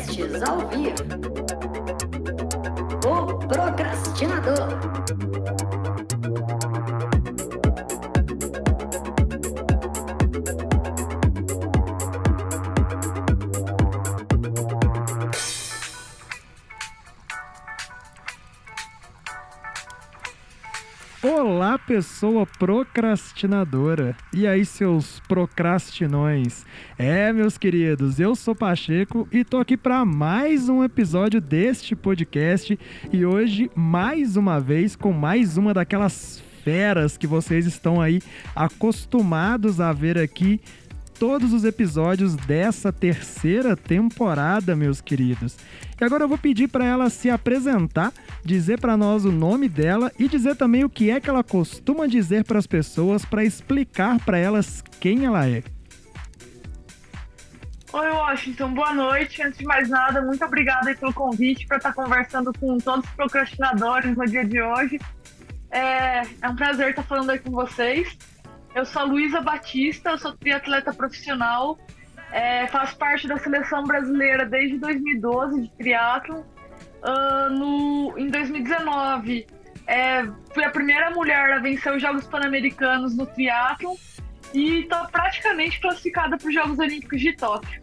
podcasts ao vivo. O Procrastinador. Pessoa procrastinadora. E aí, seus procrastinões? É, meus queridos, eu sou Pacheco e tô aqui para mais um episódio deste podcast e hoje mais uma vez com mais uma daquelas feras que vocês estão aí acostumados a ver aqui todos os episódios dessa terceira temporada, meus queridos. E agora eu vou pedir para ela se apresentar, dizer para nós o nome dela e dizer também o que é que ela costuma dizer para as pessoas para explicar para elas quem ela é. Oi, Washington, boa noite. Antes de mais nada, muito obrigada pelo convite para estar conversando com todos os procrastinadores no dia de hoje. É, é um prazer estar falando aí com vocês. Eu sou a Luísa Batista, sou triatleta profissional, é, faço parte da seleção brasileira desde 2012 de triatlo. Uh, em 2019, é, fui a primeira mulher a vencer os Jogos Pan-Americanos no triatlo e estou praticamente classificada para os Jogos Olímpicos de Tóquio.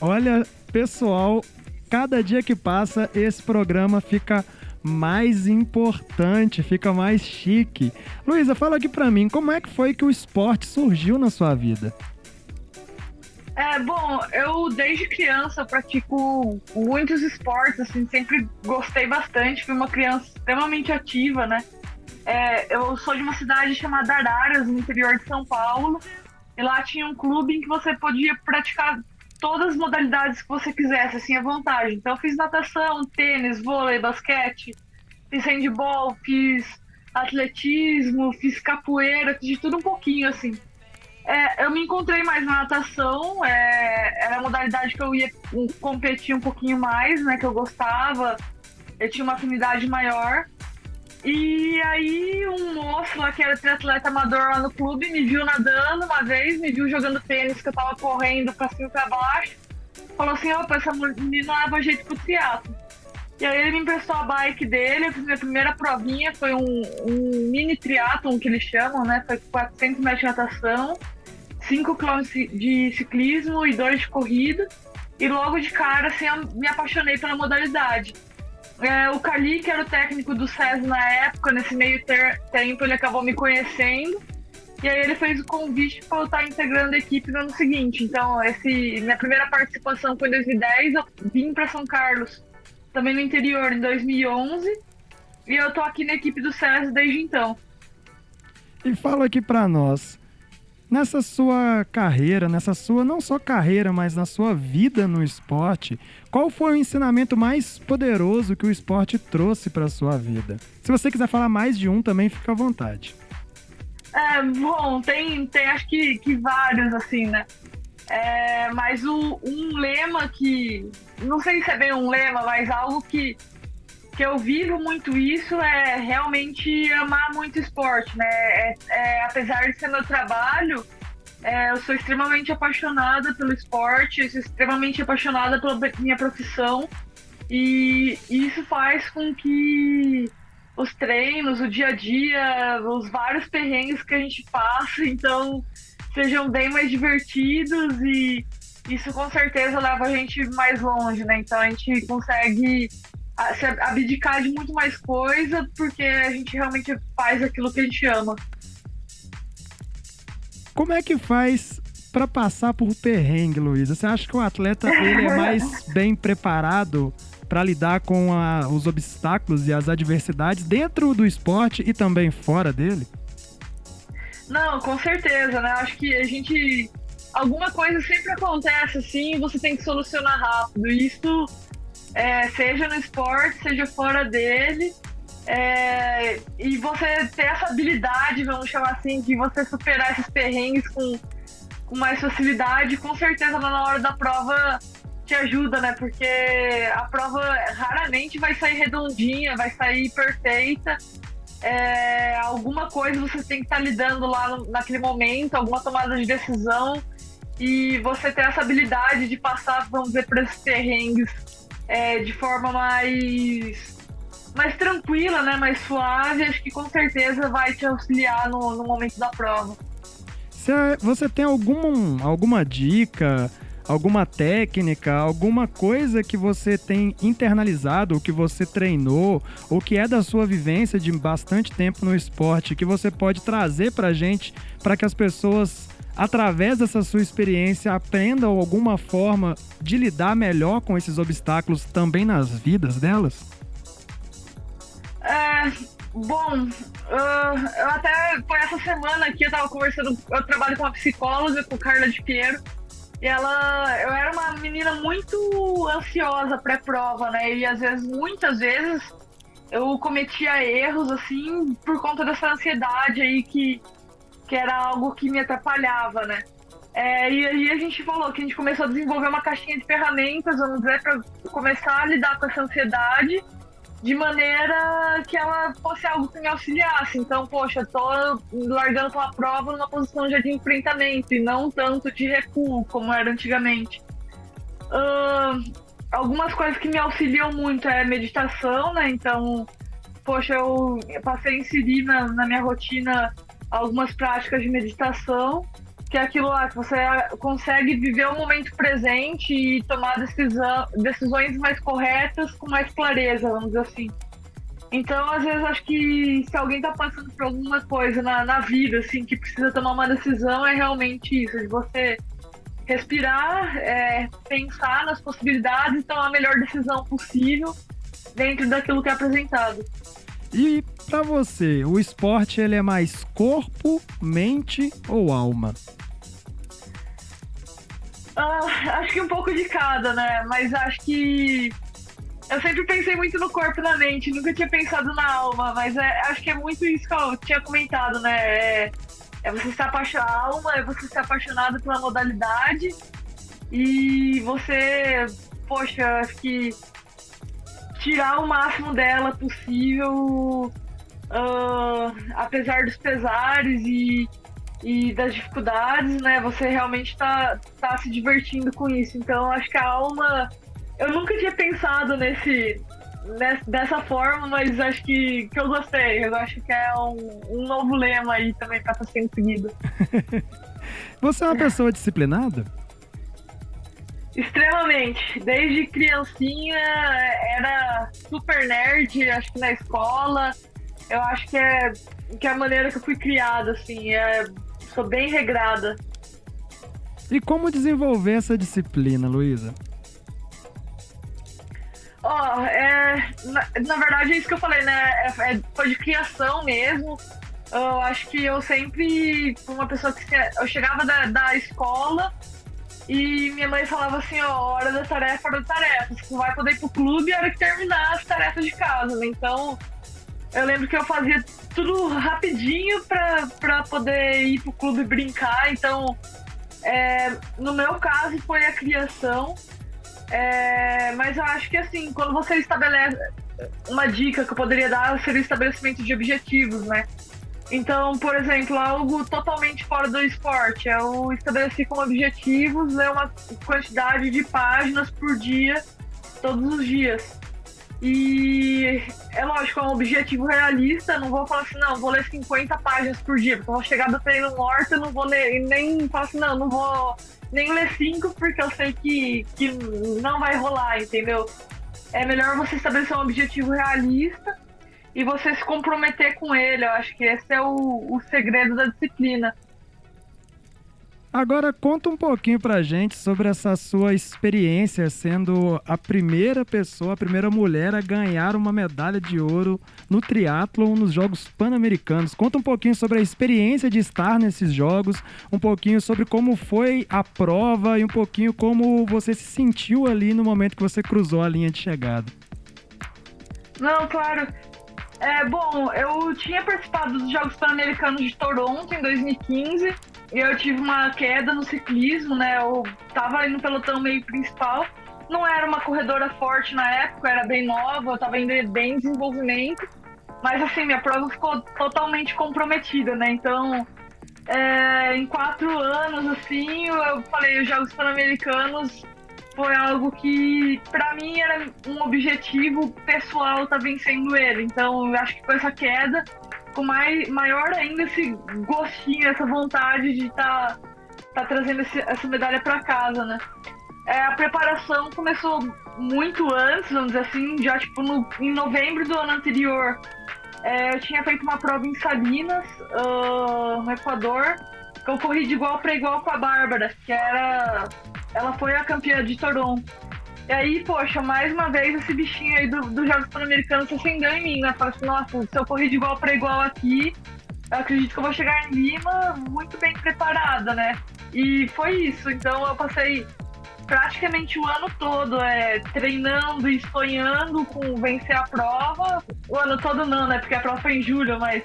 Olha, pessoal, cada dia que passa esse programa fica mais importante, fica mais chique. Luísa, fala aqui pra mim, como é que foi que o esporte surgiu na sua vida? É, bom, eu desde criança pratico muitos esportes, assim, sempre gostei bastante, fui uma criança extremamente ativa, né? É, eu sou de uma cidade chamada Araras, no interior de São Paulo, e lá tinha um clube em que você podia praticar todas as modalidades que você quisesse, assim, à vontade. Então, eu fiz natação, tênis, vôlei, basquete, fiz handball, fiz atletismo, fiz capoeira, fiz de tudo um pouquinho, assim. É, eu me encontrei mais na natação, é, era a modalidade que eu ia competir um pouquinho mais, né, que eu gostava, eu tinha uma afinidade maior. E aí um moço lá que era triatleta amador lá no clube me viu nadando uma vez, me viu jogando tênis que eu tava correndo pra cima e pra baixo. Falou assim, opa, essa menina leva jeito pro triatlo. E aí ele me emprestou a bike dele, eu fiz minha primeira provinha, foi um, um mini triatlon que eles chamam, né? Foi 400 metros de natação, 5 km de ciclismo e 2 de corrida. E logo de cara, assim, eu me apaixonei pela modalidade. É, o Cali, que era o técnico do SES na época, nesse meio ter, tempo, ele acabou me conhecendo. E aí ele fez o convite para eu estar integrando a equipe no ano seguinte. Então, esse, minha primeira participação foi em 2010, eu vim para São Carlos, também no interior, em 2011. E eu tô aqui na equipe do SES desde então. E fala aqui para nós, nessa sua carreira, nessa sua não só carreira, mas na sua vida no esporte, qual foi o ensinamento mais poderoso que o esporte trouxe para sua vida? Se você quiser falar mais de um, também fica à vontade. É, bom, tem, tem acho que, que vários, assim, né? É, mas o, um lema que. Não sei se é bem um lema, mas algo que que eu vivo muito isso é realmente amar muito esporte, né? É, é, apesar de ser meu trabalho, é, eu sou extremamente apaixonada pelo esporte, eu sou extremamente apaixonada pela minha profissão e isso faz com que os treinos, o dia a dia, os vários perrengues que a gente passa, então sejam bem mais divertidos e isso com certeza leva a gente mais longe, né? Então a gente consegue se abdicar de muito mais coisa, porque a gente realmente faz aquilo que a gente ama. Como é que faz para passar por perrengue, Luísa? Você acha que o atleta ele é mais bem preparado para lidar com a, os obstáculos e as adversidades dentro do esporte e também fora dele? Não, com certeza, né? Acho que a gente. Alguma coisa sempre acontece assim e você tem que solucionar rápido. Isso é, seja no esporte, seja fora dele. É, e você ter essa habilidade, vamos chamar assim, de você superar esses perrengues com, com mais facilidade, com certeza na hora da prova te ajuda, né? Porque a prova raramente vai sair redondinha, vai sair perfeita. É, alguma coisa você tem que estar tá lidando lá no, naquele momento, alguma tomada de decisão e você ter essa habilidade de passar, vamos dizer, por esses perrengues é, de forma mais mais tranquila, né, mais suave, acho que com certeza vai te auxiliar no, no momento da prova. Você tem algum, alguma dica, alguma técnica, alguma coisa que você tem internalizado, ou que você treinou, ou que é da sua vivência de bastante tempo no esporte, que você pode trazer pra gente, para que as pessoas, através dessa sua experiência, aprendam alguma forma de lidar melhor com esses obstáculos também nas vidas delas? É, bom, uh, eu até foi essa semana aqui, eu tava conversando, eu trabalho com uma psicóloga, com Carla de Piero, e ela, eu era uma menina muito ansiosa pré-prova, né? E às vezes, muitas vezes, eu cometia erros, assim, por conta dessa ansiedade aí que, que era algo que me atrapalhava, né? É, e aí a gente falou que a gente começou a desenvolver uma caixinha de ferramentas, vamos dizer, para começar a lidar com essa ansiedade de maneira que ela fosse algo que me auxiliasse. Então, poxa, tô largando com a prova numa posição já de enfrentamento e não tanto de recuo como era antigamente. Uh, algumas coisas que me auxiliam muito é meditação, né? Então, poxa, eu passei a inserir na, na minha rotina algumas práticas de meditação que é aquilo lá que você consegue viver o momento presente e tomar decisão, decisões mais corretas com mais clareza, vamos dizer assim. Então, às vezes, acho que se alguém está passando por alguma coisa na, na vida, assim, que precisa tomar uma decisão, é realmente isso, de você respirar, é, pensar nas possibilidades e tomar a melhor decisão possível dentro daquilo que é apresentado. E para você, o esporte ele é mais corpo, mente ou alma? Uh, acho que um pouco de cada, né? Mas acho que eu sempre pensei muito no corpo e na mente, nunca tinha pensado na alma, mas é, acho que é muito isso que eu tinha comentado, né? É, é você se apaixonar, a alma é você ser apaixonado pela modalidade e você, poxa, acho que tirar o máximo dela possível, uh, apesar dos pesares e e das dificuldades, né? Você realmente tá, tá se divertindo com isso. Então, acho que a alma. Eu nunca tinha pensado nesse, dessa forma, mas acho que, que eu gostei. Eu acho que é um, um novo lema aí também para estar tá sendo seguido. Você é uma pessoa disciplinada? Extremamente. Desde criancinha era super nerd, acho que na escola. Eu acho que é, que é a maneira que eu fui criada, assim. É sou bem regrada. E como desenvolver essa disciplina, Luísa? Ó, oh, é, na, na, verdade é isso que eu falei, né? É, é, foi de criação mesmo. Eu acho que eu sempre uma pessoa que eu chegava da, da escola e minha mãe falava assim, ó, hora da tarefa, hora da tarefa. Você vai poder ir pro clube a hora que terminar as tarefas de casa, né? Então, eu lembro que eu fazia tudo rapidinho pra poder ir pro clube brincar. Então, é, no meu caso, foi a criação. É, mas eu acho que, assim, quando você estabelece. Uma dica que eu poderia dar seria o estabelecimento de objetivos, né? Então, por exemplo, algo totalmente fora do esporte. Eu estabeleci como objetivos ler uma quantidade de páginas por dia, todos os dias. E é lógico, é um objetivo realista. Não vou falar assim, não, vou ler 50 páginas por dia, porque eu vou chegar do treino morto, não vou ler, nem falar assim, não, não vou nem ler 5 porque eu sei que, que não vai rolar, entendeu? É melhor você estabelecer um objetivo realista e você se comprometer com ele. Eu acho que esse é o, o segredo da disciplina. Agora conta um pouquinho pra gente sobre essa sua experiência sendo a primeira pessoa, a primeira mulher a ganhar uma medalha de ouro no triatlon nos Jogos Pan-Americanos. Conta um pouquinho sobre a experiência de estar nesses jogos, um pouquinho sobre como foi a prova e um pouquinho como você se sentiu ali no momento que você cruzou a linha de chegada. Não, claro. É, bom, eu tinha participado dos Jogos Pan-Americanos de Toronto em 2015 eu tive uma queda no ciclismo, né? Eu tava indo no pelotão meio principal. Não era uma corredora forte na época, era bem nova, eu tava ainda bem em desenvolvimento. Mas assim, minha prova ficou totalmente comprometida, né? Então, é, em quatro anos, assim, eu falei, os Jogos Pan-Americanos foi algo que, para mim, era um objetivo pessoal tá vencendo ele. Então, eu acho que com essa queda, com mais, maior ainda esse gostinho, essa vontade de estar tá, tá trazendo esse, essa medalha para casa, né? É, a preparação começou muito antes, vamos dizer assim, já tipo no, em novembro do ano anterior. É, eu tinha feito uma prova em Salinas, uh, no Equador, que eu corri de igual para igual com a Bárbara, que era. Ela foi a campeã de Toronto. E aí, poxa, mais uma vez esse bichinho aí dos do Jogos Pan-Americanos se acendeu em mim, né? Falei assim, nossa, se eu correr de igual para igual aqui, eu acredito que eu vou chegar em Lima muito bem preparada, né? E foi isso. Então eu passei praticamente o ano todo é, treinando e sonhando com vencer a prova. O ano todo não, né? Porque a prova foi em julho, mas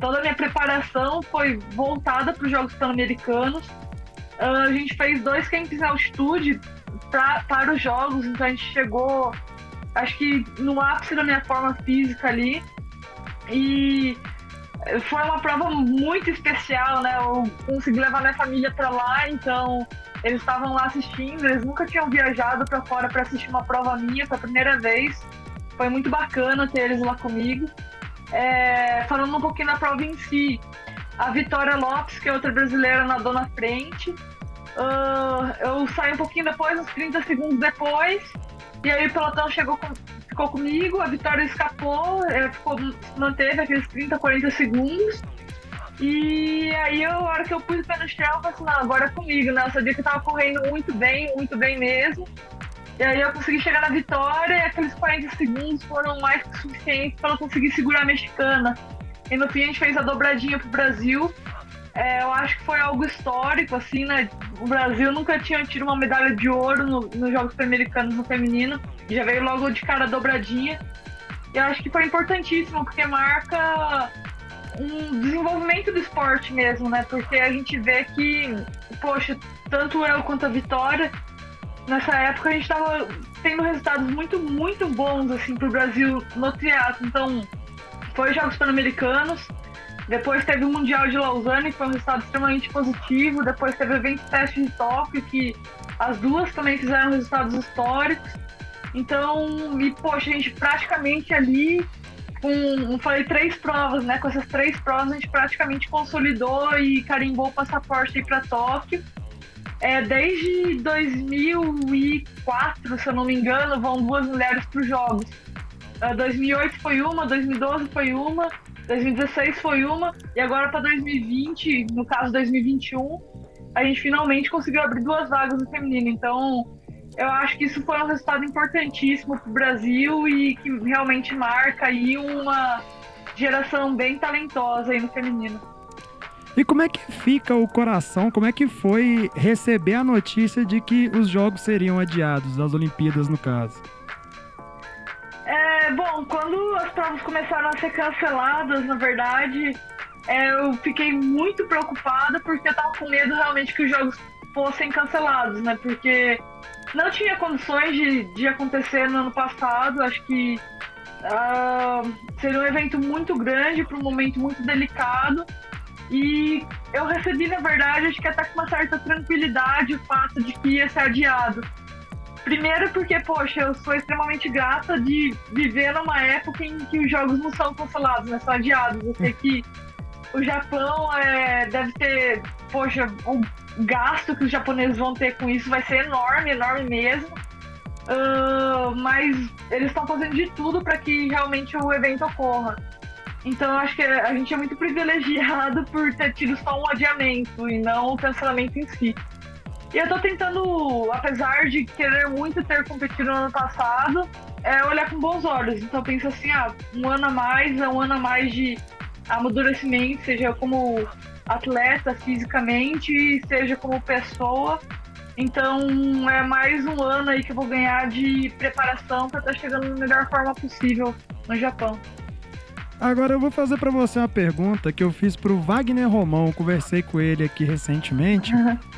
toda a minha preparação foi voltada para os Jogos Pan-Americanos. Uh, a gente fez dois camps em altitude pra, para os Jogos, então a gente chegou, acho que no ápice da minha forma física ali. E foi uma prova muito especial, né? Eu consegui levar minha família para lá, então eles estavam lá assistindo, eles nunca tinham viajado para fora para assistir uma prova minha, foi a primeira vez. Foi muito bacana ter eles lá comigo. É, falando um pouquinho da prova em si, a Vitória Lopes, que é outra brasileira, nadou na frente. Uh, eu saí um pouquinho depois, uns 30 segundos depois, e aí o pelotão chegou com, ficou comigo, a Vitória escapou, é, ficou, manteve aqueles 30, 40 segundos. E aí, a hora que eu pus o pé no chão, eu falei assim, não, agora é comigo, né? Eu sabia que eu tava correndo muito bem, muito bem mesmo. E aí eu consegui chegar na vitória e aqueles 40 segundos foram mais que suficientes para eu conseguir segurar a mexicana. E no fim a gente fez a dobradinha pro Brasil. É, eu acho que foi algo histórico, assim, né? O Brasil nunca tinha tido uma medalha de ouro no, nos Jogos Pan-Americanos no feminino. Já veio logo de cara dobradinha. E eu acho que foi importantíssimo, porque marca um desenvolvimento do esporte mesmo, né? Porque a gente vê que, poxa, tanto eu quanto a Vitória, nessa época a gente estava tendo resultados muito, muito bons, assim, pro Brasil no triatlo. Então, foi Jogos Pan-Americanos, depois teve o Mundial de Lausanne, que foi um resultado extremamente positivo, depois teve o evento teste de Tóquio, que as duas também fizeram resultados históricos. Então, e, poxa, a gente praticamente ali com, falei, três provas, né? Com essas três provas a gente praticamente consolidou e carimbou o passaporte para Tóquio. É, desde 2004, se eu não me engano, vão duas mulheres para os Jogos. Uh, 2008 foi uma, 2012 foi uma, 2016 foi uma, e agora para 2020, no caso 2021, a gente finalmente conseguiu abrir duas vagas no feminino. Então, eu acho que isso foi um resultado importantíssimo para o Brasil e que realmente marca aí uma geração bem talentosa aí no feminino. E como é que fica o coração? Como é que foi receber a notícia de que os jogos seriam adiados, as Olimpíadas no caso? É, bom, quando as provas começaram a ser canceladas, na verdade, é, eu fiquei muito preocupada porque eu tava com medo realmente que os jogos fossem cancelados, né? Porque não tinha condições de, de acontecer no ano passado. Acho que uh, seria um evento muito grande para um momento muito delicado. E eu recebi, na verdade, acho que até com uma certa tranquilidade o fato de que ia ser adiado. Primeiro porque, poxa, eu sou extremamente grata de viver numa época em que os jogos não são cancelados, né? São adiados. Eu sei que o Japão é, deve ter, poxa, um gasto que os japoneses vão ter com isso vai ser enorme, enorme mesmo. Uh, mas eles estão fazendo de tudo para que realmente o evento ocorra. Então eu acho que a gente é muito privilegiado por ter tido só um adiamento e não o cancelamento em si. E eu tô tentando, apesar de querer muito ter competido no ano passado, é olhar com bons olhos. Então eu penso assim, ah, um ano a mais é um ano a mais de amadurecimento, seja como atleta fisicamente, seja como pessoa. Então é mais um ano aí que eu vou ganhar de preparação para estar tá chegando na melhor forma possível no Japão. Agora eu vou fazer para você uma pergunta que eu fiz pro Wagner Romão, conversei com ele aqui recentemente. Uhum.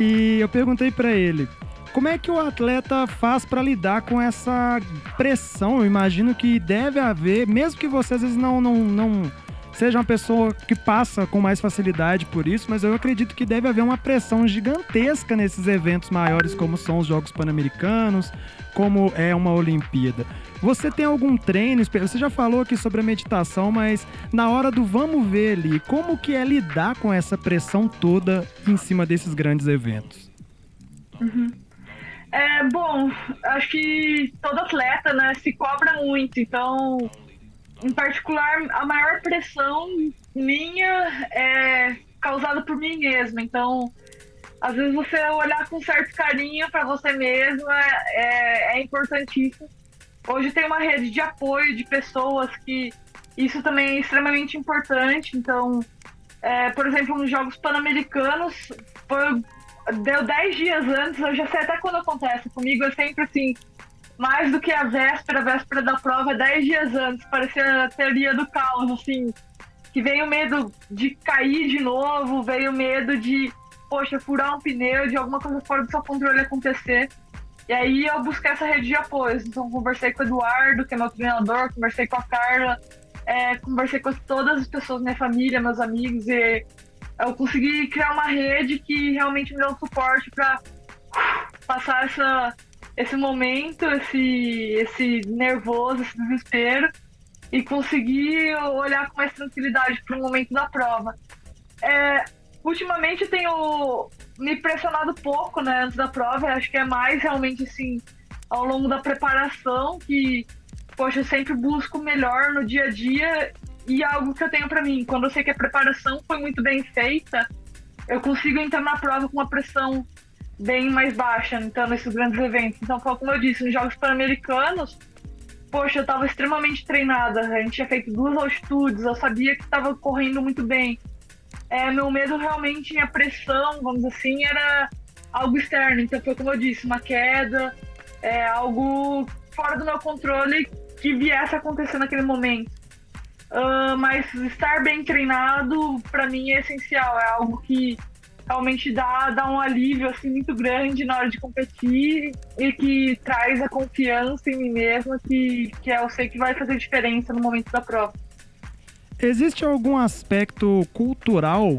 E eu perguntei para ele: como é que o atleta faz para lidar com essa pressão? Eu imagino que deve haver, mesmo que você às vezes não, não, não seja uma pessoa que passa com mais facilidade por isso, mas eu acredito que deve haver uma pressão gigantesca nesses eventos maiores, como são os Jogos Pan-Americanos, como é uma Olimpíada. Você tem algum treino? Você já falou aqui sobre a meditação, mas na hora do vamos ver ali, como que é lidar com essa pressão toda em cima desses grandes eventos? Uhum. É, bom, acho que todo atleta, né, se cobra muito, então, em particular, a maior pressão minha é causada por mim mesma, então, às vezes você olhar com certo carinho para você mesma é, é importantíssimo. Hoje tem uma rede de apoio de pessoas que isso também é extremamente importante, então, é, por exemplo, nos Jogos Pan-Americanos, deu 10 dias antes, eu já sei até quando acontece. Comigo é sempre assim, mais do que a véspera, a véspera da prova, 10 dias antes. Parecia a teoria do caos, assim. Que veio medo de cair de novo, veio medo de, poxa, furar um pneu, de alguma coisa fora do seu controle acontecer. E aí eu busquei essa rede de apoio. Então conversei com o Eduardo, que é meu treinador, conversei com a Carla, é, conversei com todas as pessoas, minha família, meus amigos, e eu consegui criar uma rede que realmente me deu suporte para passar essa, esse momento, esse, esse nervoso, esse desespero e conseguir olhar com mais tranquilidade para o momento da prova. É, ultimamente tenho me pressionado pouco né, antes da prova, acho que é mais realmente assim ao longo da preparação que, poxa, eu sempre busco melhor no dia a dia e algo que eu tenho para mim, quando eu sei que a preparação foi muito bem feita, eu consigo entrar na prova com uma pressão bem mais baixa, então, nesses grandes eventos. Então, como eu disse, nos Jogos Pan-Americanos, poxa, eu estava extremamente treinada. A gente tinha feito duas altitudes, eu sabia que estava correndo muito bem. É, meu medo realmente, a pressão, vamos dizer assim, era algo externo. Então, foi como eu disse, uma queda, é, algo fora do meu controle que viesse a acontecer naquele momento. Uh, mas estar bem treinado, para mim, é essencial. É algo que realmente dá, dá um alívio assim, muito grande na hora de competir e que traz a confiança em mim mesma, que, que eu sei que vai fazer diferença no momento da prova. Existe algum aspecto cultural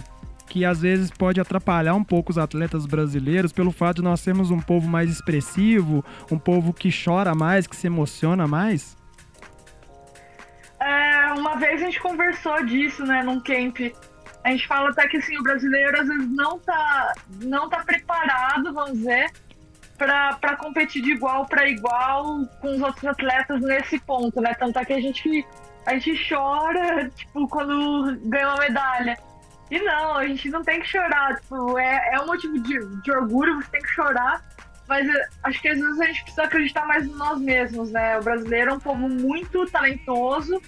que às vezes pode atrapalhar um pouco os atletas brasileiros pelo fato de nós sermos um povo mais expressivo, um povo que chora mais, que se emociona mais? É, uma vez a gente conversou disso, né, num camp. A gente fala até que assim, o brasileiro às vezes não tá, não tá preparado, vamos dizer, para competir de igual para igual com os outros atletas nesse ponto, né? Tanto é que a gente, a gente chora, tipo, quando ganha uma medalha. E não, a gente não tem que chorar, tipo, é, é um motivo de, de orgulho, você tem que chorar, mas eh, acho que às vezes a gente precisa acreditar mais em nós mesmos, né? O brasileiro é um povo muito talentoso,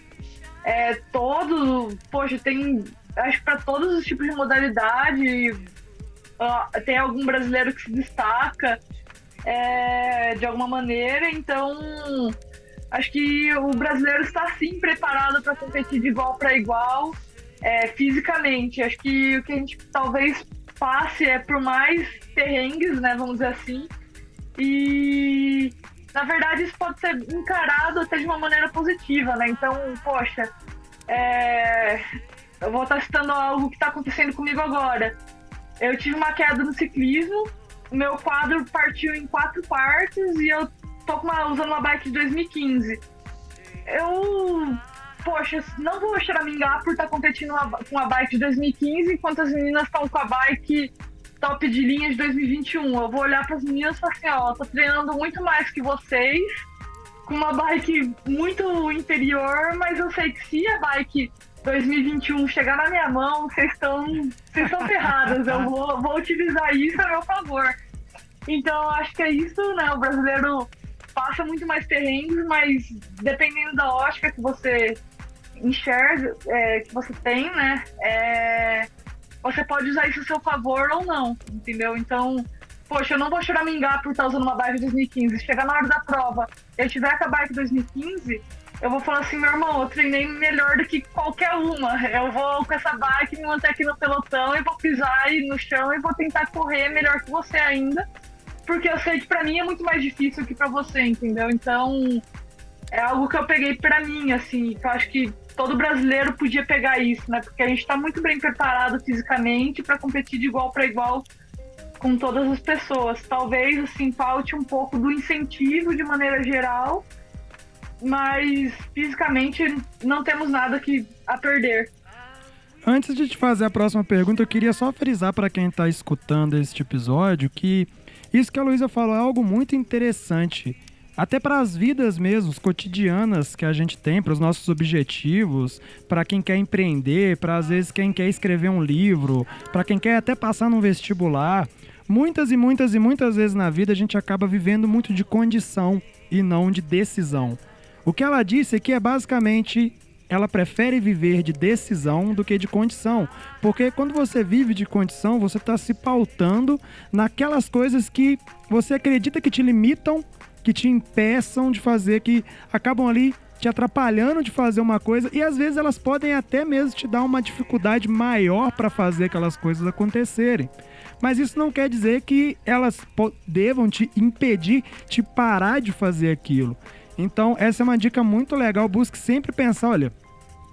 é, todo, poxa, tem, acho para todos os tipos de modalidade, uh, tem algum brasileiro que se destaca é, de alguma maneira, então acho que o brasileiro está sim preparado para competir de igual para igual, é, fisicamente. Acho que o que a gente talvez passe é por mais perrengues, né, vamos dizer assim, e na verdade, isso pode ser encarado até de uma maneira positiva, né? Então, poxa, é... eu vou estar citando algo que está acontecendo comigo agora. Eu tive uma queda no ciclismo, meu quadro partiu em quatro partes e eu tô uma, usando uma bike de 2015. Eu, poxa, não vou choramingar por estar tá competindo com a bike de 2015 enquanto as meninas estão com a bike top de linha de 2021. Eu vou olhar para as meninas e falar assim, ó, tô treinando muito mais que vocês, com uma bike muito inferior, mas eu sei que se a bike 2021 chegar na minha mão, vocês estão vocês estão ferradas. Eu vou, vou utilizar isso a meu favor. Então, acho que é isso, né? O brasileiro passa muito mais terrenos, mas dependendo da ótica que você enxerga, é, que você tem, né? É, você pode usar isso a seu favor ou não, entendeu? Então, poxa, eu não vou choramingar por estar usando uma bike 2015. Se chegar na hora da prova eu tiver com a bike 2015, eu vou falar assim, meu irmão, eu treinei melhor do que qualquer uma. Eu vou com essa bike me manter aqui no pelotão e vou pisar no chão e vou tentar correr melhor que você ainda. Porque eu sei que pra mim é muito mais difícil que pra você, entendeu? Então, é algo que eu peguei pra mim, assim, que eu acho que todo brasileiro podia pegar isso, né? Porque a gente está muito bem preparado fisicamente para competir de igual para igual com todas as pessoas. Talvez assim falte um pouco do incentivo de maneira geral, mas fisicamente não temos nada que a perder. Antes de te fazer a próxima pergunta, eu queria só frisar para quem está escutando este episódio que isso que a Luísa falou é algo muito interessante. Até para as vidas mesmo, cotidianas que a gente tem, para os nossos objetivos, para quem quer empreender, para às vezes quem quer escrever um livro, para quem quer até passar num vestibular. Muitas e muitas e muitas vezes na vida a gente acaba vivendo muito de condição e não de decisão. O que ela disse aqui é basicamente ela prefere viver de decisão do que de condição. Porque quando você vive de condição, você está se pautando naquelas coisas que você acredita que te limitam, que te impeçam de fazer, que acabam ali te atrapalhando de fazer uma coisa e às vezes elas podem até mesmo te dar uma dificuldade maior para fazer aquelas coisas acontecerem. Mas isso não quer dizer que elas devam te impedir, te parar de fazer aquilo. Então, essa é uma dica muito legal. Busque sempre pensar, olha,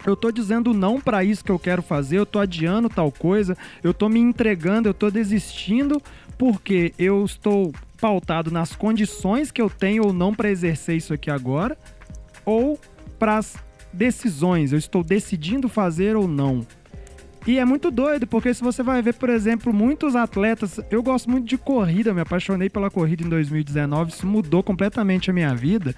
eu tô dizendo não para isso que eu quero fazer, eu tô adiando tal coisa, eu tô me entregando, eu tô desistindo porque eu estou pautado nas condições que eu tenho ou não para exercer isso aqui agora, ou para as decisões, eu estou decidindo fazer ou não. E é muito doido, porque se você vai ver, por exemplo, muitos atletas. Eu gosto muito de corrida, me apaixonei pela corrida em 2019, isso mudou completamente a minha vida.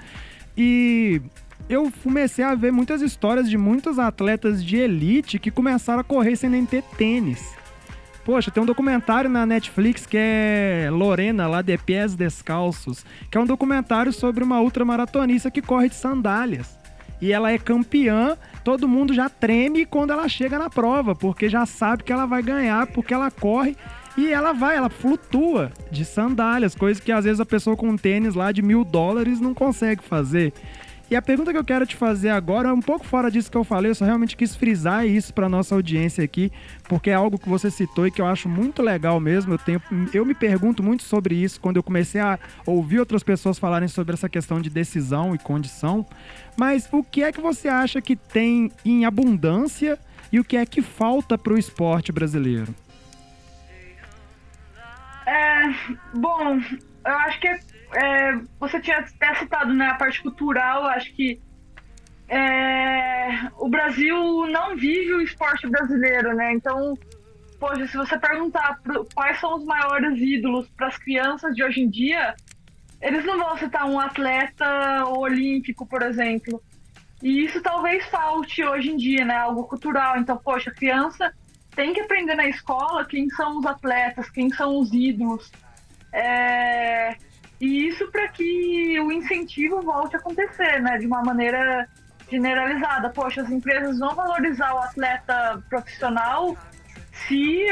E eu comecei a ver muitas histórias de muitos atletas de elite que começaram a correr sem nem ter tênis. Poxa, tem um documentário na Netflix que é Lorena, lá de Pés Descalços, que é um documentário sobre uma ultramaratonista que corre de sandálias. E ela é campeã, todo mundo já treme quando ela chega na prova, porque já sabe que ela vai ganhar, porque ela corre e ela vai, ela flutua de sandálias, coisa que às vezes a pessoa com um tênis lá de mil dólares não consegue fazer. E a pergunta que eu quero te fazer agora é um pouco fora disso que eu falei, eu só realmente quis frisar isso para nossa audiência aqui, porque é algo que você citou e que eu acho muito legal mesmo. Eu, tenho, eu me pergunto muito sobre isso quando eu comecei a ouvir outras pessoas falarem sobre essa questão de decisão e condição. Mas o que é que você acha que tem em abundância e o que é que falta para o esporte brasileiro? É, bom, eu acho que é, você tinha até citado né, a parte cultural, acho que é, o Brasil não vive o esporte brasileiro, né? Então, poxa, se você perguntar pro, quais são os maiores ídolos para as crianças de hoje em dia, eles não vão citar um atleta olímpico, por exemplo. E isso talvez falte hoje em dia, né? Algo cultural. Então, poxa, criança tem que aprender na escola quem são os atletas, quem são os ídolos. É... E isso para que o incentivo volte a acontecer, né? De uma maneira generalizada. Poxa, as empresas vão valorizar o atleta profissional se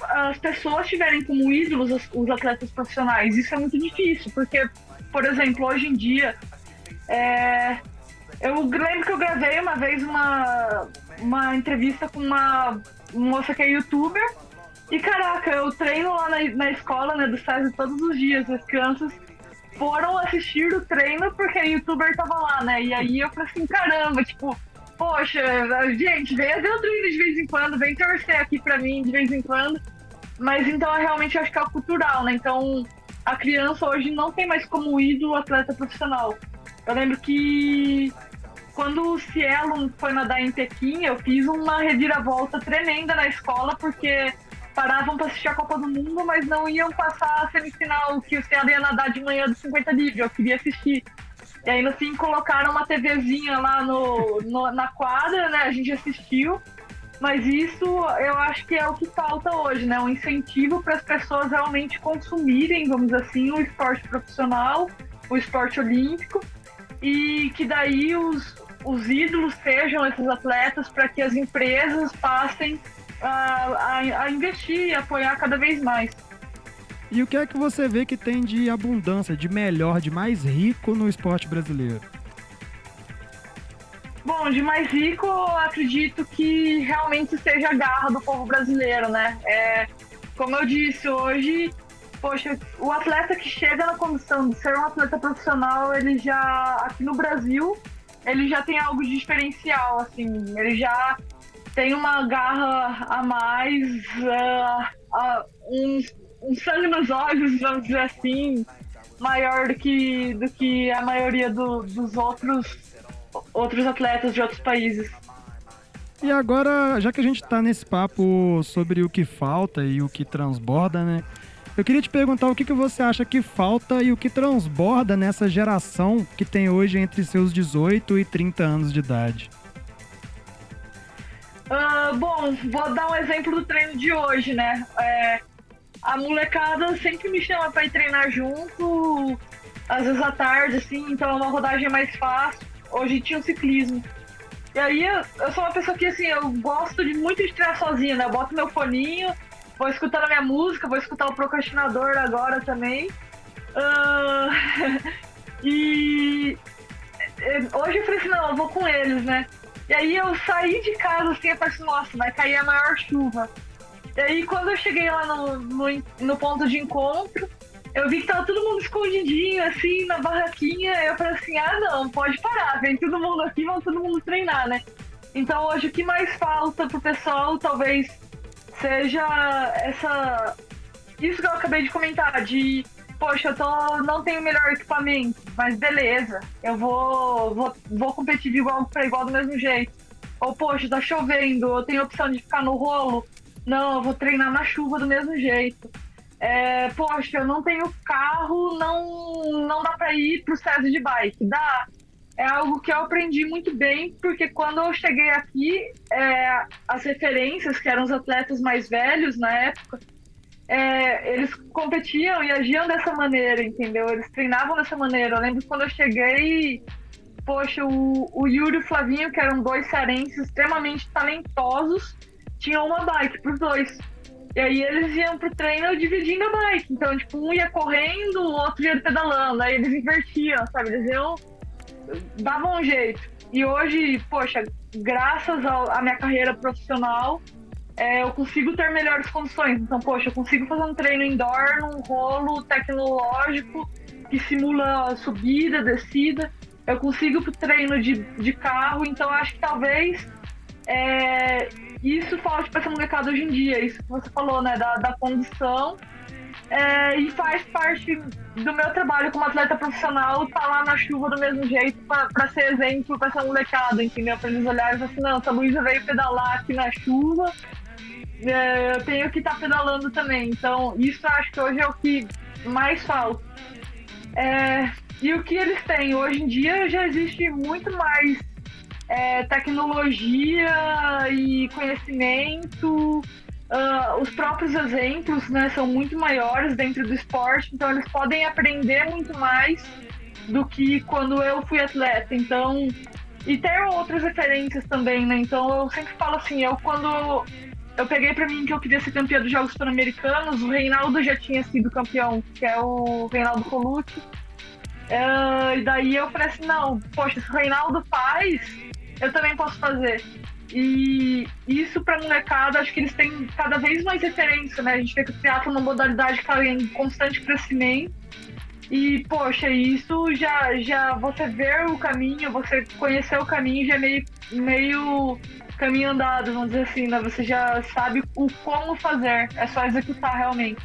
as pessoas tiverem como ídolos os, atletas profissionais. Isso é muito difícil, porque, por exemplo, hoje em dia, é... eu lembro que eu gravei uma vez uma, uma entrevista com uma moça que é youtuber. E caraca, eu treino lá na, na escola, né, do SESI todos os dias. As crianças foram assistir o treino porque a youtuber tava lá, né? E aí eu falei assim, caramba, tipo, poxa, gente, vem o treino de vez em quando, vem torcer aqui pra mim de vez em quando. Mas então eu realmente acho que é cultural, né? Então a criança hoje não tem mais como ídolo atleta profissional. Eu lembro que quando o Cielo foi nadar em Pequim, eu fiz uma reviravolta tremenda na escola, porque paravam para assistir a Copa do Mundo, mas não iam passar a semifinal, que o Cielo ia nadar de manhã dos 50 livre. Eu queria assistir. E aí, no fim, colocaram uma TVzinha lá no, no, na quadra, né? A gente assistiu. Mas isso eu acho que é o que falta hoje, né? Um incentivo para as pessoas realmente consumirem, vamos dizer assim, o esporte profissional, o esporte olímpico, e que daí os, os ídolos sejam esses atletas para que as empresas passem a, a, a investir e apoiar cada vez mais. E o que é que você vê que tem de abundância, de melhor, de mais rico no esporte brasileiro? Bom, de mais rico, acredito que realmente seja a garra do povo brasileiro, né? É, como eu disse, hoje, poxa, o atleta que chega na condição de ser um atleta profissional, ele já, aqui no Brasil, ele já tem algo de diferencial, assim, ele já tem uma garra a mais, uh, uh, um, um sangue nos olhos, vamos dizer assim, maior do que, do que a maioria do, dos outros, outros atletas de outros países. E agora, já que a gente está nesse papo sobre o que falta e o que transborda, né? Eu queria te perguntar o que, que você acha que falta e o que transborda nessa geração que tem hoje entre seus 18 e 30 anos de idade. Uh, bom, vou dar um exemplo do treino de hoje, né? É, a molecada sempre me chama para ir treinar junto, às vezes à tarde, assim, então é uma rodagem mais fácil. Hoje tinha um ciclismo. E aí eu sou uma pessoa que assim, eu gosto de muito de treinar sozinha, né? Eu boto meu foninho, vou escutando a minha música, vou escutar o procrastinador agora também. Uh, e hoje eu falei assim, não, eu vou com eles, né? E aí eu saí de casa assim, eu falei assim, nossa, vai cair a maior chuva. E aí quando eu cheguei lá no, no, no ponto de encontro, eu vi que tava todo mundo escondidinho, assim, na barraquinha. Eu falei assim, ah não, pode parar, vem todo mundo aqui, vamos todo mundo treinar, né? Então hoje o que mais falta pro pessoal, talvez seja essa. Isso que eu acabei de comentar, de poxa, eu tô, não tenho o melhor equipamento, mas beleza, eu vou, vou, vou competir de igual para igual do mesmo jeito. Ou, poxa, tá chovendo, eu tenho a opção de ficar no rolo. Não, eu vou treinar na chuva do mesmo jeito. É, poxa, eu não tenho carro, não, não dá para ir pro SESI de bike. Dá. É algo que eu aprendi muito bem, porque quando eu cheguei aqui, é, as referências, que eram os atletas mais velhos na época, é, eles competiam e agiam dessa maneira, entendeu? Eles treinavam dessa maneira. Eu lembro quando eu cheguei, poxa, o, o Yuri e o Flavinho, que eram dois cearenses extremamente talentosos, tinham uma bike para os dois. E aí eles iam pro treino dividindo a bike. Então, tipo, um ia correndo, o outro ia pedalando. Aí eles invertiam, sabe? Eles iam. Davam um jeito. E hoje, poxa, graças à minha carreira profissional, é, eu consigo ter melhores condições. Então, poxa, eu consigo fazer um treino indoor num rolo tecnológico que simula subida, descida. Eu consigo treino de, de carro, então acho que talvez é, isso falte para essa molecada hoje em dia, isso que você falou, né, da, da condição. É, e faz parte do meu trabalho como atleta profissional estar tá lá na chuva do mesmo jeito para ser exemplo para essa molecada, entendeu? Para eles olharem assim, não, essa Luísa veio pedalar aqui na chuva, é, eu tenho que estar tá pedalando também. Então, isso acho que hoje é o que mais falta. É, e o que eles têm? Hoje em dia já existe muito mais é, tecnologia e conhecimento. Uh, os próprios exemplos né, são muito maiores dentro do esporte, então eles podem aprender muito mais do que quando eu fui atleta. Então, e ter outras referências também, né? Então eu sempre falo assim, eu quando eu peguei para mim que eu queria ser campeã dos Jogos Pan-Americanos, o Reinaldo já tinha sido campeão, que é o Reinaldo Colucci. Uh, e daí eu falei assim, não, poxa, se o Reinaldo faz, eu também posso fazer. E isso para molecada, acho que eles têm cada vez mais referência, né? A gente vê que o teatro é uma modalidade que está em constante crescimento. E, poxa, isso já, já você ver o caminho, você conhecer o caminho já é meio, meio caminho andado, vamos dizer assim, né? Você já sabe o como fazer, é só executar realmente.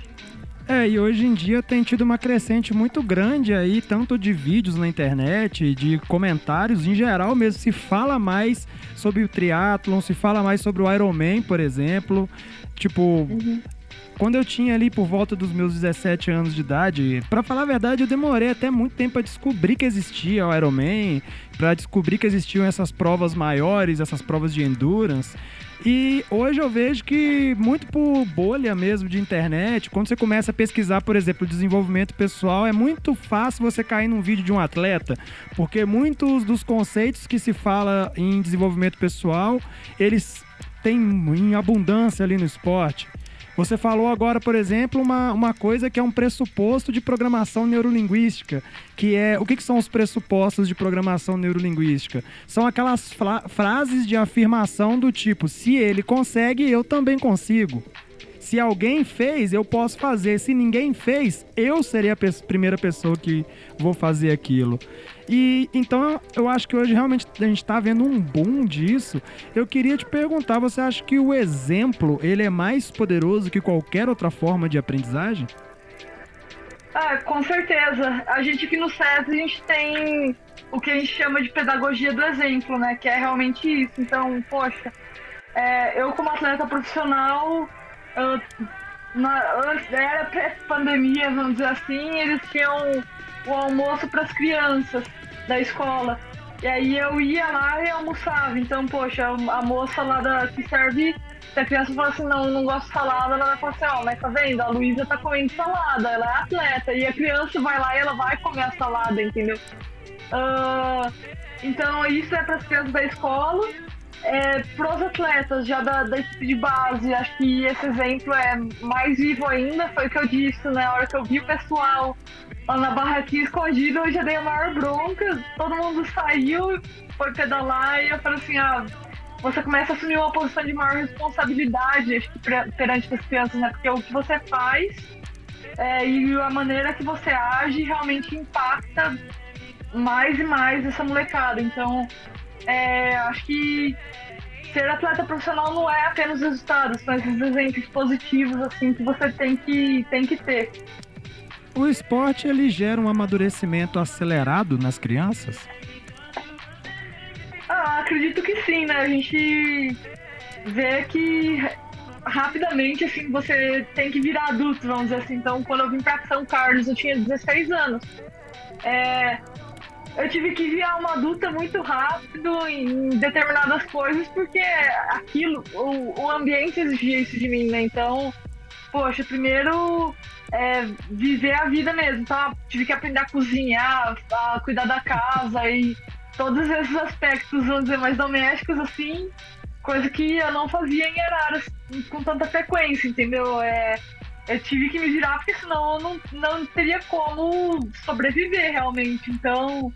É, e hoje em dia tem tido uma crescente muito grande aí, tanto de vídeos na internet, de comentários, em geral mesmo, se fala mais sobre o triatlon, se fala mais sobre o Ironman, por exemplo. Tipo, uhum. Quando eu tinha ali por volta dos meus 17 anos de idade, para falar a verdade, eu demorei até muito tempo a descobrir que existia o Ironman, para descobrir que existiam essas provas maiores, essas provas de endurance. E hoje eu vejo que, muito por bolha mesmo de internet, quando você começa a pesquisar, por exemplo, desenvolvimento pessoal, é muito fácil você cair num vídeo de um atleta, porque muitos dos conceitos que se fala em desenvolvimento pessoal, eles têm em abundância ali no esporte. Você falou agora, por exemplo, uma, uma coisa que é um pressuposto de programação neurolinguística, que é o que, que são os pressupostos de programação neurolinguística? São aquelas frases de afirmação do tipo: se ele consegue, eu também consigo. Se Se alguém fez, eu posso fazer. Se ninguém fez, eu serei a pe primeira pessoa que vou fazer aquilo. E então eu acho que hoje realmente a gente está vendo um boom disso. Eu queria te perguntar, você acha que o exemplo ele é mais poderoso que qualquer outra forma de aprendizagem? Ah, com certeza. A gente aqui no SES, a gente tem o que a gente chama de pedagogia do exemplo, né? Que é realmente isso. Então, poxa, é, eu como atleta profissional, eu, na, era pré-pandemia, vamos dizer assim, eles tinham o almoço para as crianças da escola. E aí eu ia lá e almoçava. Então, poxa, a moça lá da, que serve, se a criança fala assim, não, não gosto de salada, ela vai falar assim, ó, oh, mas tá vendo? A Luísa tá comendo salada, ela é atleta. E a criança vai lá e ela vai comer a salada, entendeu? Uh, então, isso é para as crianças da escola. É, para os atletas já da, da, equipe de base, acho que esse exemplo é mais vivo ainda. Foi o que eu disse né? hora que eu vi o pessoal lá na barraquinha escondida, eu já dei a maior bronca. Todo mundo saiu, foi pedalar e eu falei assim: ah, você começa a assumir uma posição de maior responsabilidade acho que, perante as crianças, né? Porque o que você faz é, e a maneira que você age realmente impacta mais e mais essa molecada. Então, é, acho que ser atleta profissional não é apenas resultados, são esses exemplos positivos assim que você tem que, tem que ter. O esporte ele gera um amadurecimento acelerado nas crianças? Ah, acredito que sim, né? A gente vê que rapidamente assim você tem que virar adulto, vamos dizer assim. Então, quando eu vim para São Carlos, eu tinha 16 anos. É, eu tive que virar uma adulta muito rápido em determinadas coisas, porque aquilo, o, o ambiente exigia isso de mim, né? Então, poxa, primeiro é, viver a vida mesmo, tá? Tive que aprender a cozinhar, a cuidar da casa e todos esses aspectos, vamos dizer, mais domésticos, assim, coisa que eu não fazia em Araras com tanta frequência, entendeu? É, eu tive que me virar, porque senão eu não, não teria como sobreviver realmente. Então,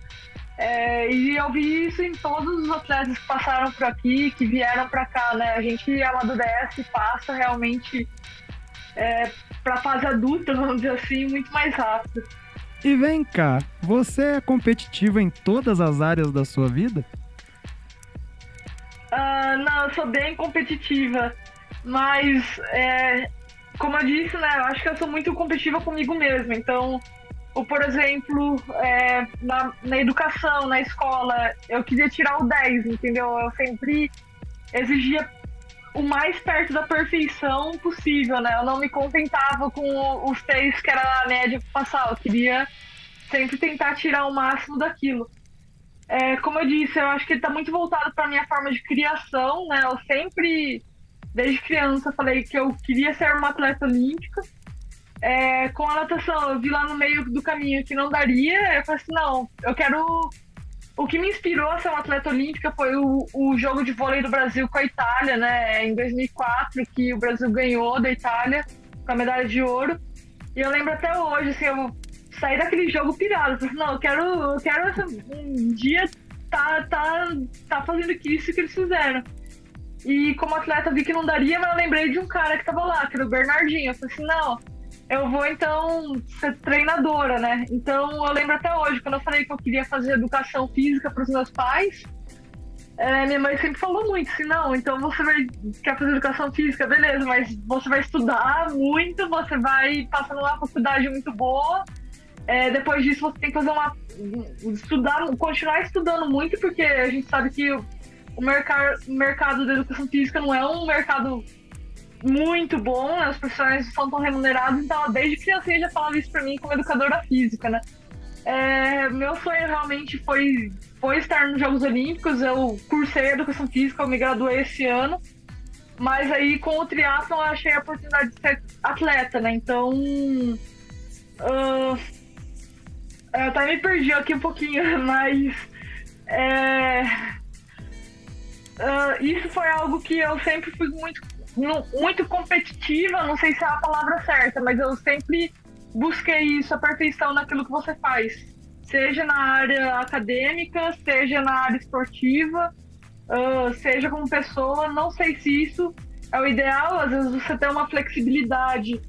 é, e eu vi isso em todos os atletas que passaram por aqui, que vieram para cá, né? A gente amadurece, passa realmente é, para fase adulta, vamos dizer assim, muito mais rápido. E vem cá, você é competitiva em todas as áreas da sua vida? Uh, não, eu sou bem competitiva, mas é, como eu disse, né, eu acho que eu sou muito competitiva comigo mesma. Então, ou, por exemplo, é, na, na educação, na escola, eu queria tirar o 10, entendeu? Eu sempre exigia o mais perto da perfeição possível, né? Eu não me contentava com os seis que era a média para passar. Eu queria sempre tentar tirar o máximo daquilo. É, como eu disse, eu acho que ele está muito voltado para minha forma de criação, né? Eu sempre desde criança falei que eu queria ser uma atleta olímpica. É, com a natação, eu vi lá no meio do caminho que não daria, eu falei assim, não, eu quero... O que me inspirou a ser uma atleta olímpica foi o, o jogo de vôlei do Brasil com a Itália, né, em 2004, que o Brasil ganhou da Itália com a medalha de ouro. E eu lembro até hoje, assim, eu saí daquele jogo pirado. Eu falei, não, eu quero, eu quero um dia tá, tá, tá fazendo isso que eles fizeram. E como atleta vi que não daria, mas eu lembrei de um cara que tava lá, que era o Bernardinho. Eu falei assim, não, eu vou então ser treinadora, né? Então eu lembro até hoje, quando eu falei que eu queria fazer educação física para os meus pais, é, minha mãe sempre falou muito assim, não, então você vai quer fazer educação física, beleza, mas você vai estudar muito, você vai passar numa faculdade muito boa. É, depois disso você tem que fazer uma. estudar, continuar estudando muito, porque a gente sabe que o mercado, mercado da educação física não é um mercado muito bom, profissionais não são tão remunerados, então desde criança já falava isso pra mim como educadora física, né? É, meu sonho realmente foi, foi estar nos Jogos Olímpicos, eu cursei Educação Física, eu me graduei esse ano, mas aí com o triatlon eu achei a oportunidade de ser atleta, né? Então, uh, eu até me perdi aqui um pouquinho, mas é, uh, isso foi algo que eu sempre fui muito, muito competitiva, não sei se é a palavra certa, mas eu sempre busquei isso, a perfeição naquilo que você faz. Seja na área acadêmica, seja na área esportiva, uh, seja como pessoa, não sei se isso é o ideal, às vezes você ter uma flexibilidade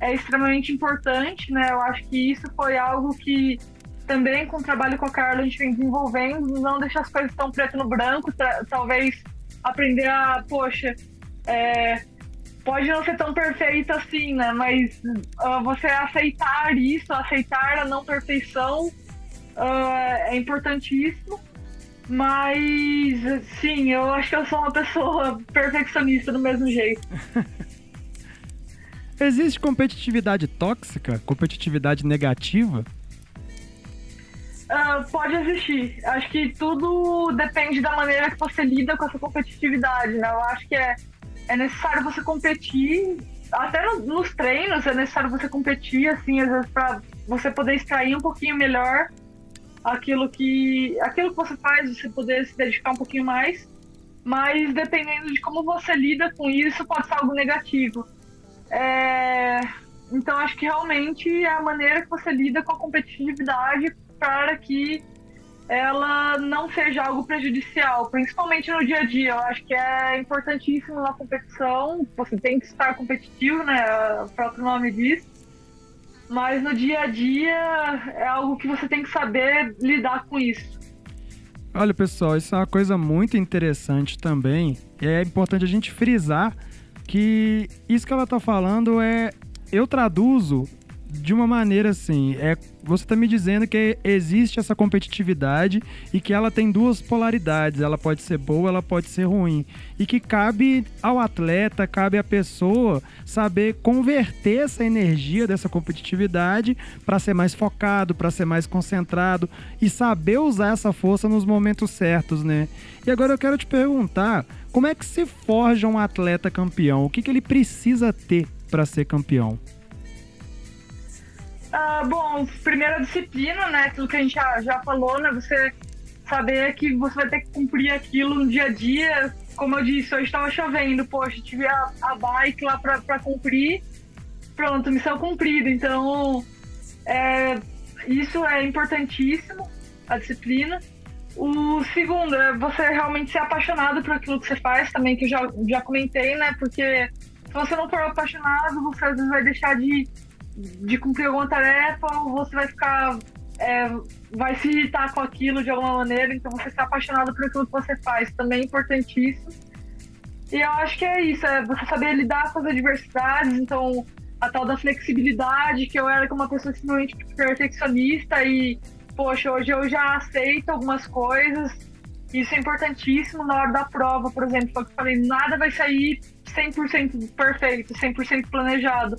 é extremamente importante, né? Eu acho que isso foi algo que também com o trabalho com a Carla a gente vem desenvolvendo, não deixar as coisas tão preto no branco, talvez aprender a, poxa, é, pode não ser tão perfeita assim, né? Mas uh, você aceitar isso, aceitar a não perfeição uh, é importantíssimo. Mas, sim, eu acho que eu sou uma pessoa perfeccionista do mesmo jeito. Existe competitividade tóxica? Competitividade negativa? Uh, pode existir. Acho que tudo depende da maneira que você lida com essa competitividade, né? Eu acho que é, é necessário você competir, até no, nos treinos é necessário você competir, assim, às vezes para você poder extrair um pouquinho melhor aquilo que, aquilo que você faz, você poder se dedicar um pouquinho mais. Mas dependendo de como você lida com isso, pode ser algo negativo. É... Então acho que realmente é a maneira que você lida com a competitividade para que ela não seja algo prejudicial, principalmente no dia a dia. Eu acho que é importantíssimo na competição, você tem que estar competitivo, né? O próprio nome diz. Mas no dia a dia é algo que você tem que saber lidar com isso. Olha, pessoal, isso é uma coisa muito interessante também. É importante a gente frisar que isso que ela está falando é. Eu traduzo de uma maneira assim, é, você está me dizendo que existe essa competitividade e que ela tem duas polaridades, ela pode ser boa, ela pode ser ruim, e que cabe ao atleta, cabe à pessoa saber converter essa energia dessa competitividade para ser mais focado, para ser mais concentrado e saber usar essa força nos momentos certos, né? E agora eu quero te perguntar, como é que se forja um atleta campeão? O que, que ele precisa ter para ser campeão? Uh, bom, primeira disciplina, né? Aquilo que a gente já, já falou, né? Você saber que você vai ter que cumprir aquilo no dia a dia. Como eu disse, hoje estava chovendo, poxa, tive a, a bike lá para cumprir. Pronto, missão cumprida. Então, é, isso é importantíssimo, a disciplina. O segundo é você realmente ser apaixonado por aquilo que você faz também, que eu já, já comentei, né? Porque se você não for apaixonado, você às vezes vai deixar de de cumprir alguma tarefa, ou você vai ficar. É, vai se irritar com aquilo de alguma maneira, então você está apaixonado por aquilo que você faz, também é importantíssimo. E eu acho que é isso, é você saber lidar com as adversidades, então a tal da flexibilidade, que eu era uma pessoa extremamente perfeccionista e, poxa, hoje eu já aceito algumas coisas, isso é importantíssimo na hora da prova, por exemplo, que eu falei, nada vai sair 100% perfeito, 100% planejado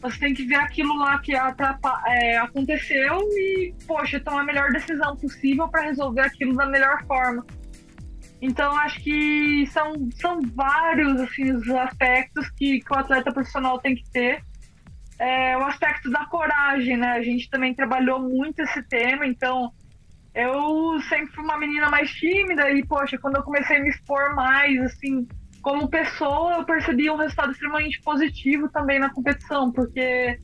você tem que ver aquilo lá que é, aconteceu e, poxa, tomar a melhor decisão possível para resolver aquilo da melhor forma. Então, acho que são, são vários assim, os aspectos que, que o atleta profissional tem que ter. É, o aspecto da coragem, né? A gente também trabalhou muito esse tema, então eu sempre fui uma menina mais tímida e, poxa, quando eu comecei a me expor mais, assim, como pessoa, eu percebi um resultado extremamente positivo também na competição, porque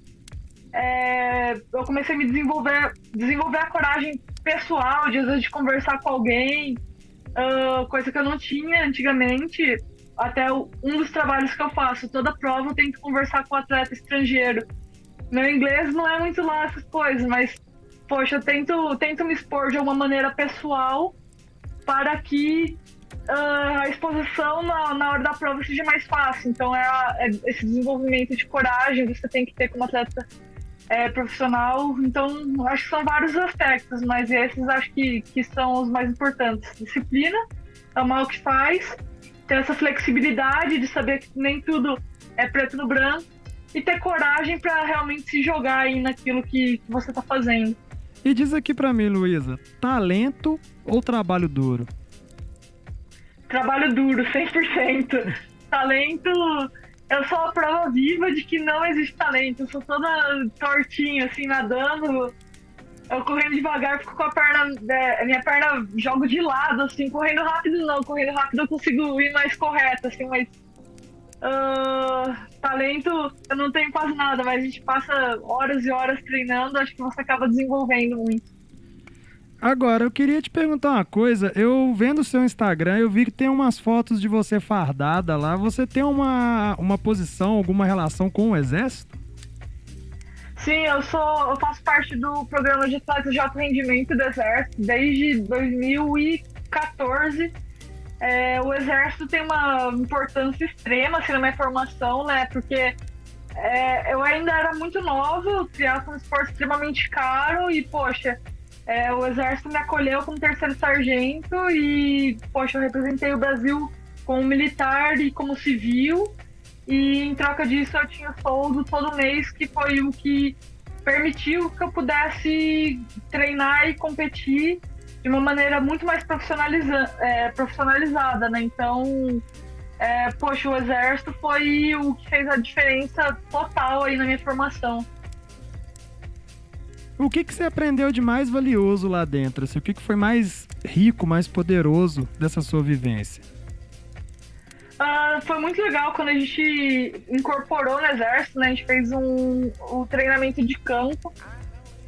é, eu comecei a me desenvolver, desenvolver a coragem pessoal, de às vezes de conversar com alguém, uh, coisa que eu não tinha antigamente. Até o, um dos trabalhos que eu faço, toda prova eu tenho que conversar com um atleta estrangeiro. Meu inglês não é muito lá essas coisas, mas, poxa, eu tento, tento me expor de alguma maneira pessoal para que a exposição na, na, hora da prova seja mais fácil. Então, é, a, é, esse desenvolvimento de coragem você tem que ter como atleta é, profissional. Então, acho que são vários aspectos, mas esses acho que, que são os mais importantes. Disciplina, amar o que faz, ter essa flexibilidade de saber que nem tudo é preto no branco e ter coragem para realmente se jogar aí naquilo que, que você está fazendo. E diz aqui para mim, Luísa, talento ou trabalho duro? Trabalho duro, 100%. Talento, eu sou a prova viva de que não existe talento. Eu sou toda tortinha, assim, nadando. Eu correndo devagar, fico com a perna. É, minha perna jogo de lado, assim, correndo rápido não. Correndo rápido eu consigo ir mais correto, assim, mas. Uh, talento eu não tenho quase nada, mas a gente passa horas e horas treinando, acho que você acaba desenvolvendo muito. Agora, eu queria te perguntar uma coisa. Eu vendo o seu Instagram, eu vi que tem umas fotos de você fardada lá. Você tem uma, uma posição, alguma relação com o exército? Sim, eu sou. Eu faço parte do programa de atletas de alto rendimento do Exército desde 2014. É, o Exército tem uma importância extrema assim, na minha formação, né? Porque é, eu ainda era muito nova, o triatlo é um esporte extremamente caro e, poxa, é, o Exército me acolheu como terceiro sargento e, poxa, eu representei o Brasil como militar e como civil. E em troca disso eu tinha soldo todo mês, que foi o que permitiu que eu pudesse treinar e competir de uma maneira muito mais profissionaliza é, profissionalizada, né? Então, é, poxa, o exército foi o que fez a diferença total aí na minha formação. O que, que você aprendeu de mais valioso lá dentro? Assim, o que, que foi mais rico, mais poderoso dessa sua vivência? Uh, foi muito legal quando a gente incorporou no exército, né? A gente fez um, um treinamento de campo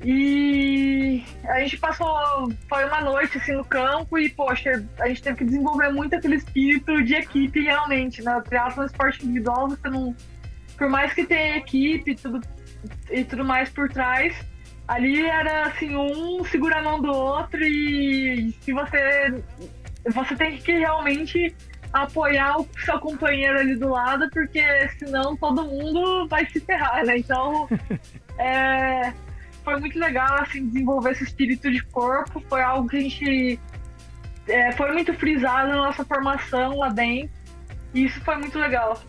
e a gente passou, foi uma noite assim no campo e, poxa, a gente teve que desenvolver muito aquele espírito de equipe realmente, né? É um esporte individual, você não. Por mais que tenha equipe tudo, e tudo mais por trás, ali era assim, um segura a mão do outro e se você. Você tem que realmente apoiar o seu companheiro ali do lado, porque senão todo mundo vai se ferrar, né? Então, é, foi muito legal, assim, desenvolver esse espírito de corpo. Foi algo que a gente é, foi muito frisado na nossa formação lá dentro. E isso foi muito legal.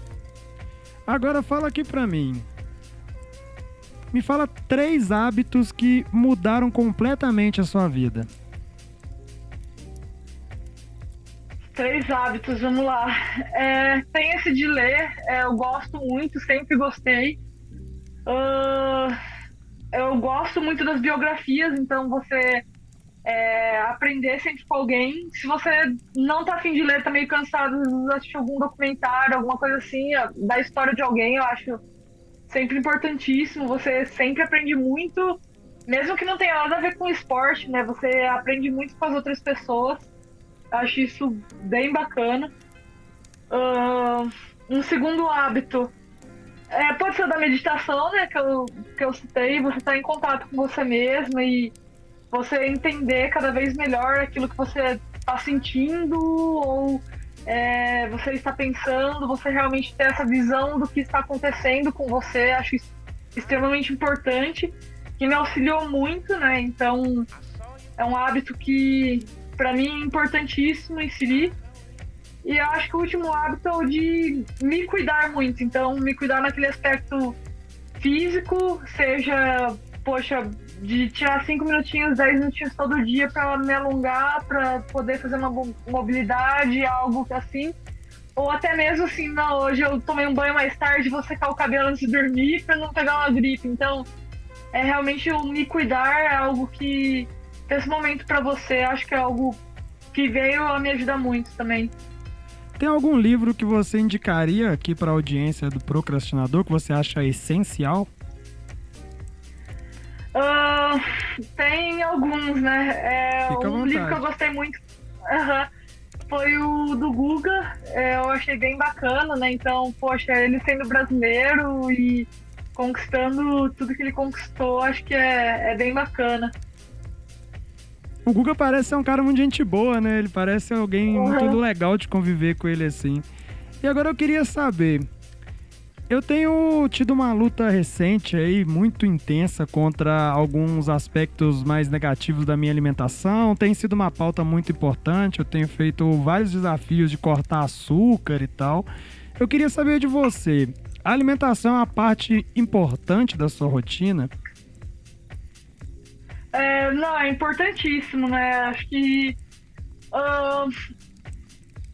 Agora fala aqui pra mim. Me fala três hábitos que mudaram completamente a sua vida. Três hábitos, vamos lá. É, tem esse de ler, é, eu gosto muito, sempre gostei. Uh, eu gosto muito das biografias, então você é, aprender sempre com alguém. Se você não tá afim de ler, tá meio cansado, assistir algum documentário, alguma coisa assim, da história de alguém, eu acho sempre importantíssimo. Você sempre aprende muito, mesmo que não tenha nada a ver com esporte, né? Você aprende muito com as outras pessoas. Acho isso bem bacana. Uh, um segundo hábito é, pode ser da meditação, né? Que eu, que eu citei. Você estar tá em contato com você mesmo e você entender cada vez melhor aquilo que você está sentindo ou é, você está pensando, você realmente ter essa visão do que está acontecendo com você. Acho extremamente importante, que me auxiliou muito, né? Então, é um hábito que para mim é importantíssimo inserir. E eu acho que o último hábito é o de me cuidar muito. Então, me cuidar naquele aspecto físico, seja, poxa, de tirar cinco minutinhos, dez minutinhos todo dia para me alongar, para poder fazer uma mobilidade, algo assim. Ou até mesmo assim, não, hoje eu tomei um banho mais tarde, vou secar o cabelo antes de dormir para não pegar uma gripe. Então, é realmente o me cuidar é algo que esse momento para você, acho que é algo que veio a me ajudar muito também. Tem algum livro que você indicaria aqui para a audiência do procrastinador que você acha essencial? Uh, tem alguns, né? É, um livro que eu gostei muito foi o do Guga. É, eu achei bem bacana, né? Então, poxa, ele sendo brasileiro e conquistando tudo que ele conquistou, acho que é, é bem bacana. O Guga parece ser um cara muito gente boa, né? Ele parece alguém uhum. muito legal de conviver com ele assim. E agora eu queria saber. Eu tenho tido uma luta recente aí, muito intensa, contra alguns aspectos mais negativos da minha alimentação. Tem sido uma pauta muito importante. Eu tenho feito vários desafios de cortar açúcar e tal. Eu queria saber de você. A alimentação é uma parte importante da sua rotina? É, não, é importantíssimo, né? Acho que uh,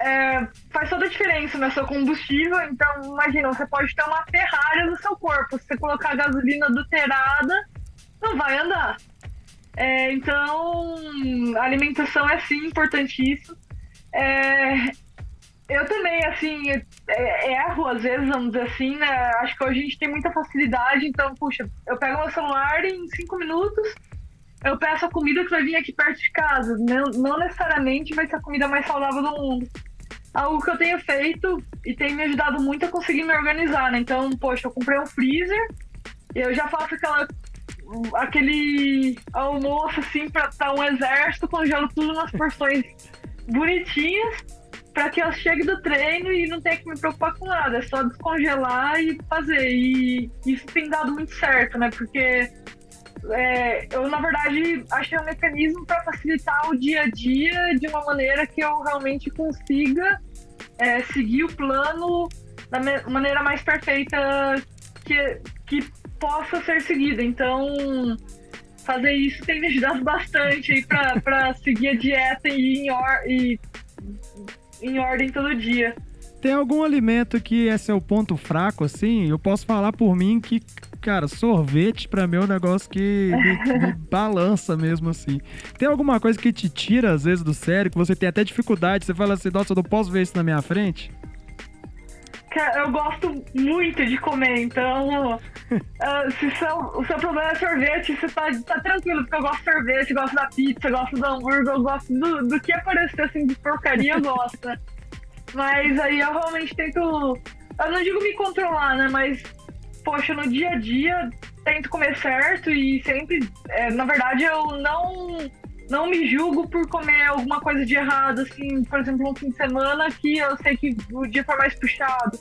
é, faz toda a diferença no seu combustível. Então, imagina, você pode ter uma Ferrari no seu corpo. Se você colocar gasolina adulterada, não vai andar. É, então, alimentação é sim importantíssimo. É, eu também, assim, é, erro às vezes, vamos dizer assim, né? Acho que hoje a gente tem muita facilidade, então, puxa, eu pego meu celular em cinco minutos eu peço a comida que vai vir aqui perto de casa. Não, não necessariamente vai ser a comida mais saudável do mundo. Algo que eu tenho feito e tem me ajudado muito a conseguir me organizar, né? Então, poxa, eu comprei um freezer eu já faço aquela aquele almoço assim para um exército, congelo tudo nas porções bonitinhas para que eu chegue do treino e não tenha que me preocupar com nada, é só descongelar e fazer. E isso tem dado muito certo, né? Porque é, eu, na verdade, achei um mecanismo para facilitar o dia a dia de uma maneira que eu realmente consiga é, seguir o plano da maneira mais perfeita que, que possa ser seguida. Então, fazer isso tem me ajudado bastante para seguir a dieta e ir em, or e, em ordem todo dia. Tem algum alimento que é seu ponto fraco, assim? Eu posso falar por mim que, cara, sorvete pra mim é um negócio que me, me balança mesmo, assim. Tem alguma coisa que te tira, às vezes, do sério, que você tem até dificuldade, você fala assim, nossa, eu não posso ver isso na minha frente? eu gosto muito de comer, então uh, se seu, o seu problema é sorvete, você tá, tá tranquilo, porque eu gosto de sorvete, gosto da pizza, gosto do hambúrguer, eu gosto do, do que aparecer assim de porcaria, eu gosto. Mas aí eu realmente tento. Eu não digo me controlar, né? Mas, poxa, no dia a dia tento comer certo e sempre. É, na verdade, eu não não me julgo por comer alguma coisa de errado, assim, por exemplo, um fim de semana que eu sei que o dia foi mais puxado.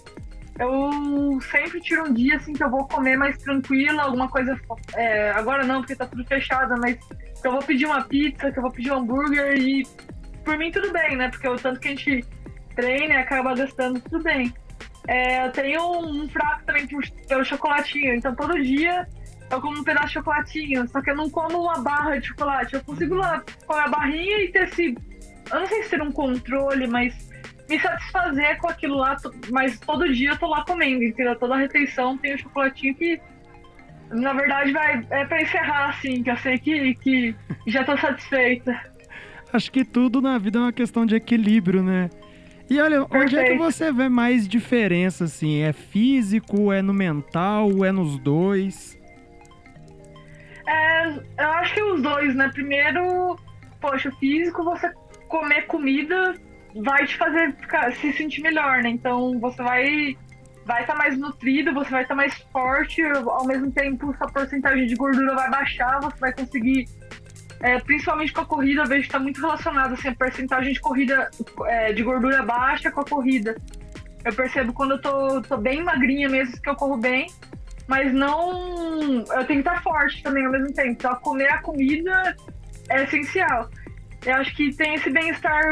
Eu sempre tiro um dia, assim, que eu vou comer mais tranquila, alguma coisa. É, agora não, porque tá tudo fechado, mas que eu vou pedir uma pizza, que eu vou pedir um hambúrguer e por mim tudo bem, né? Porque o tanto que a gente treina acaba gastando, tudo bem. É, eu tenho um fraco também pelo chocolatinho, então todo dia eu como um pedaço de chocolatinho, só que eu não como uma barra de chocolate. Eu consigo lá comer a barrinha e ter esse. Eu não sei se ter um controle, mas me satisfazer com aquilo lá, mas todo dia eu tô lá comendo, entendeu? Toda refeição tem um chocolatinho que, na verdade, vai, é pra encerrar assim, que eu sei que, que já tô satisfeita. Acho que tudo na vida é uma questão de equilíbrio, né? E olha, Perfeito. onde é que você vê mais diferença, assim? É físico, é no mental, é nos dois? É, eu acho que os dois, né? Primeiro, poxa, físico, você comer comida vai te fazer ficar, se sentir melhor, né? Então você vai vai estar tá mais nutrido, você vai estar tá mais forte, ao mesmo tempo sua porcentagem de gordura vai baixar, você vai conseguir, é, principalmente com a corrida, eu vejo que está muito relacionado assim, a porcentagem de corrida é, de gordura baixa com a corrida. Eu percebo quando eu tô, tô bem magrinha mesmo, que eu corro bem, mas não. Eu tenho que estar forte também ao mesmo tempo. Então, comer a comida é essencial. Eu acho que tem esse bem-estar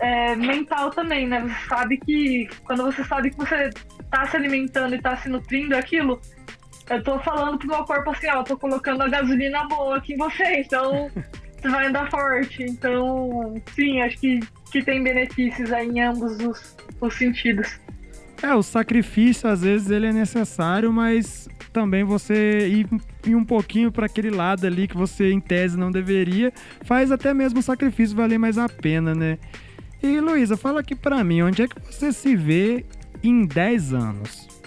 é, mental também, né? Você sabe que quando você sabe que você está se alimentando e está se nutrindo aquilo, eu tô falando pro meu corpo assim, ó, eu tô colocando a gasolina boa aqui em você, então você vai andar forte. Então, sim, acho que, que tem benefícios aí em ambos os, os sentidos. É, o sacrifício às vezes ele é necessário, mas também você ir, ir um pouquinho para aquele lado ali que você em tese não deveria, faz até mesmo o sacrifício valer mais a pena, né? E Luísa, fala aqui para mim, onde é que você se vê em 10 anos?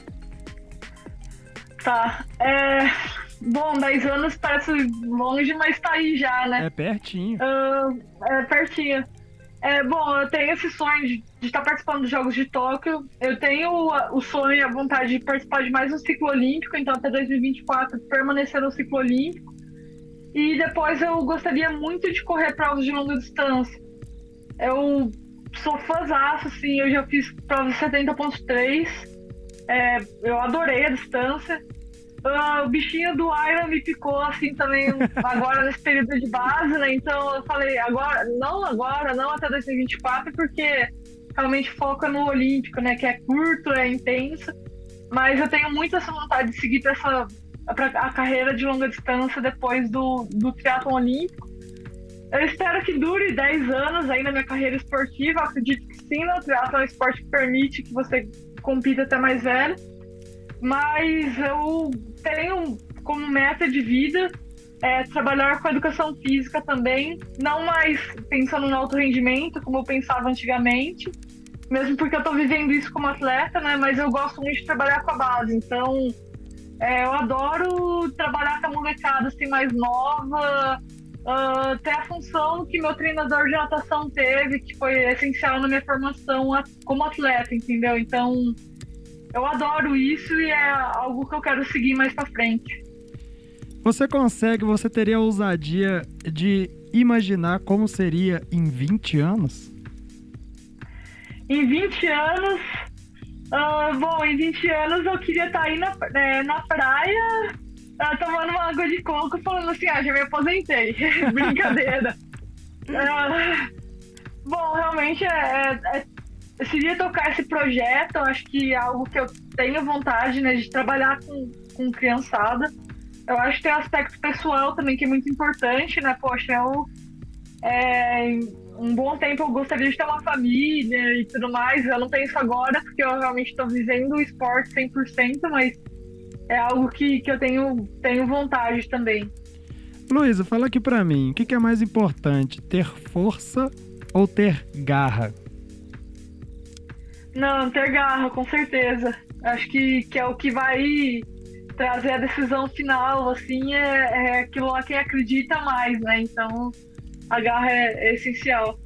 Tá, é... Bom, 10 anos parece longe, mas tá aí já, né? É pertinho. Uh, é pertinho. É, bom, eu tenho esse sonho de, de estar participando dos Jogos de Tóquio. Eu tenho o, o sonho e a vontade de participar de mais um ciclo olímpico, então até 2024 permanecer no ciclo olímpico. E depois eu gostaria muito de correr provas de longa distância. Eu sou fãzaço, assim, eu já fiz provas 70.3. É, eu adorei a distância. Uh, o bichinho do Iron me picou assim também agora nesse período de base, né? Então eu falei, agora, não agora, não até 2024, porque realmente foca no Olímpico, né? Que é curto, é intenso. Mas eu tenho muito essa vontade de seguir para essa pra a carreira de longa distância depois do, do triatlon olímpico. Eu espero que dure 10 anos aí na minha carreira esportiva. Acredito que sim, o triatlon é um esporte que permite que você compita até mais velho. Mas eu tenho como meta de vida é, trabalhar com educação física também, não mais pensando no alto rendimento, como eu pensava antigamente, mesmo porque eu estou vivendo isso como atleta, né? Mas eu gosto muito de trabalhar com a base, então é, eu adoro trabalhar com a molecada assim mais nova, uh, ter a função que meu treinador de natação teve, que foi essencial na minha formação como atleta, entendeu? Então, eu adoro isso e é algo que eu quero seguir mais para frente. Você consegue, você teria a ousadia de imaginar como seria em 20 anos? Em 20 anos, uh, bom, em 20 anos eu queria estar tá aí na, é, na praia uh, tomando uma água de coco falando assim, ah, já me aposentei. Brincadeira. Uh, bom, realmente é, é, é, seria tocar esse projeto, acho que é algo que eu tenho vontade né, de trabalhar com, com criançada. Eu acho que tem aspecto pessoal também que é muito importante, né? Poxa, eu. É, um bom tempo eu gostaria de ter uma família e tudo mais. Eu não tenho isso agora, porque eu realmente estou vivendo o esporte 100%, mas é algo que, que eu tenho, tenho vontade também. Luísa, fala aqui para mim, o que, que é mais importante, ter força ou ter garra? Não, ter garra, com certeza. Acho que, que é o que vai trazer a decisão final, assim, é, é aquilo lá quem acredita mais, né? Então, a garra é, é essencial.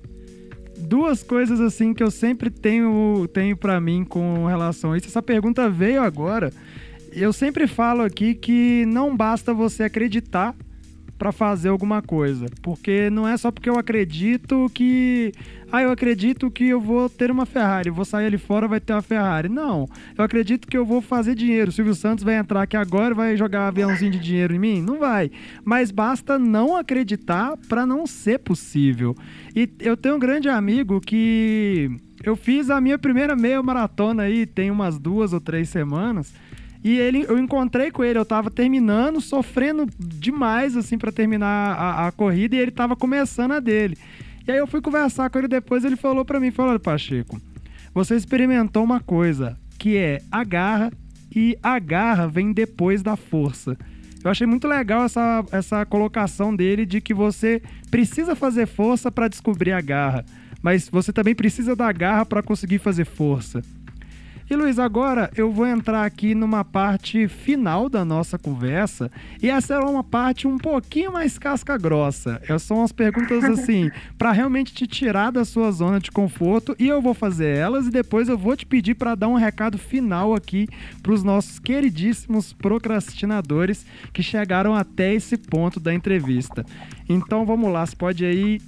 Duas coisas, assim, que eu sempre tenho, tenho para mim com relação a isso. Essa pergunta veio agora. Eu sempre falo aqui que não basta você acreditar para fazer alguma coisa. Porque não é só porque eu acredito que. Ah, eu acredito que eu vou ter uma Ferrari, vou sair ali fora vai ter uma Ferrari. Não. Eu acredito que eu vou fazer dinheiro. O Silvio Santos vai entrar aqui agora e vai jogar um aviãozinho de dinheiro em mim? Não vai. Mas basta não acreditar para não ser possível. E eu tenho um grande amigo que. Eu fiz a minha primeira meia maratona aí, tem umas duas ou três semanas. E ele, eu encontrei com ele, eu tava terminando, sofrendo demais, assim, para terminar a, a, corrida, e ele tava começando a dele. E aí eu fui conversar com ele depois, ele falou para mim, falou, Pacheco, você experimentou uma coisa, que é a garra, e a garra vem depois da força. Eu achei muito legal essa, essa colocação dele de que você precisa fazer força para descobrir a garra, mas você também precisa da garra para conseguir fazer força. E Luiz, agora eu vou entrar aqui numa parte final da nossa conversa e essa é uma parte um pouquinho mais casca grossa. Essas são as perguntas assim, para realmente te tirar da sua zona de conforto e eu vou fazer elas e depois eu vou te pedir para dar um recado final aqui para os nossos queridíssimos procrastinadores que chegaram até esse ponto da entrevista. Então vamos lá, você pode aí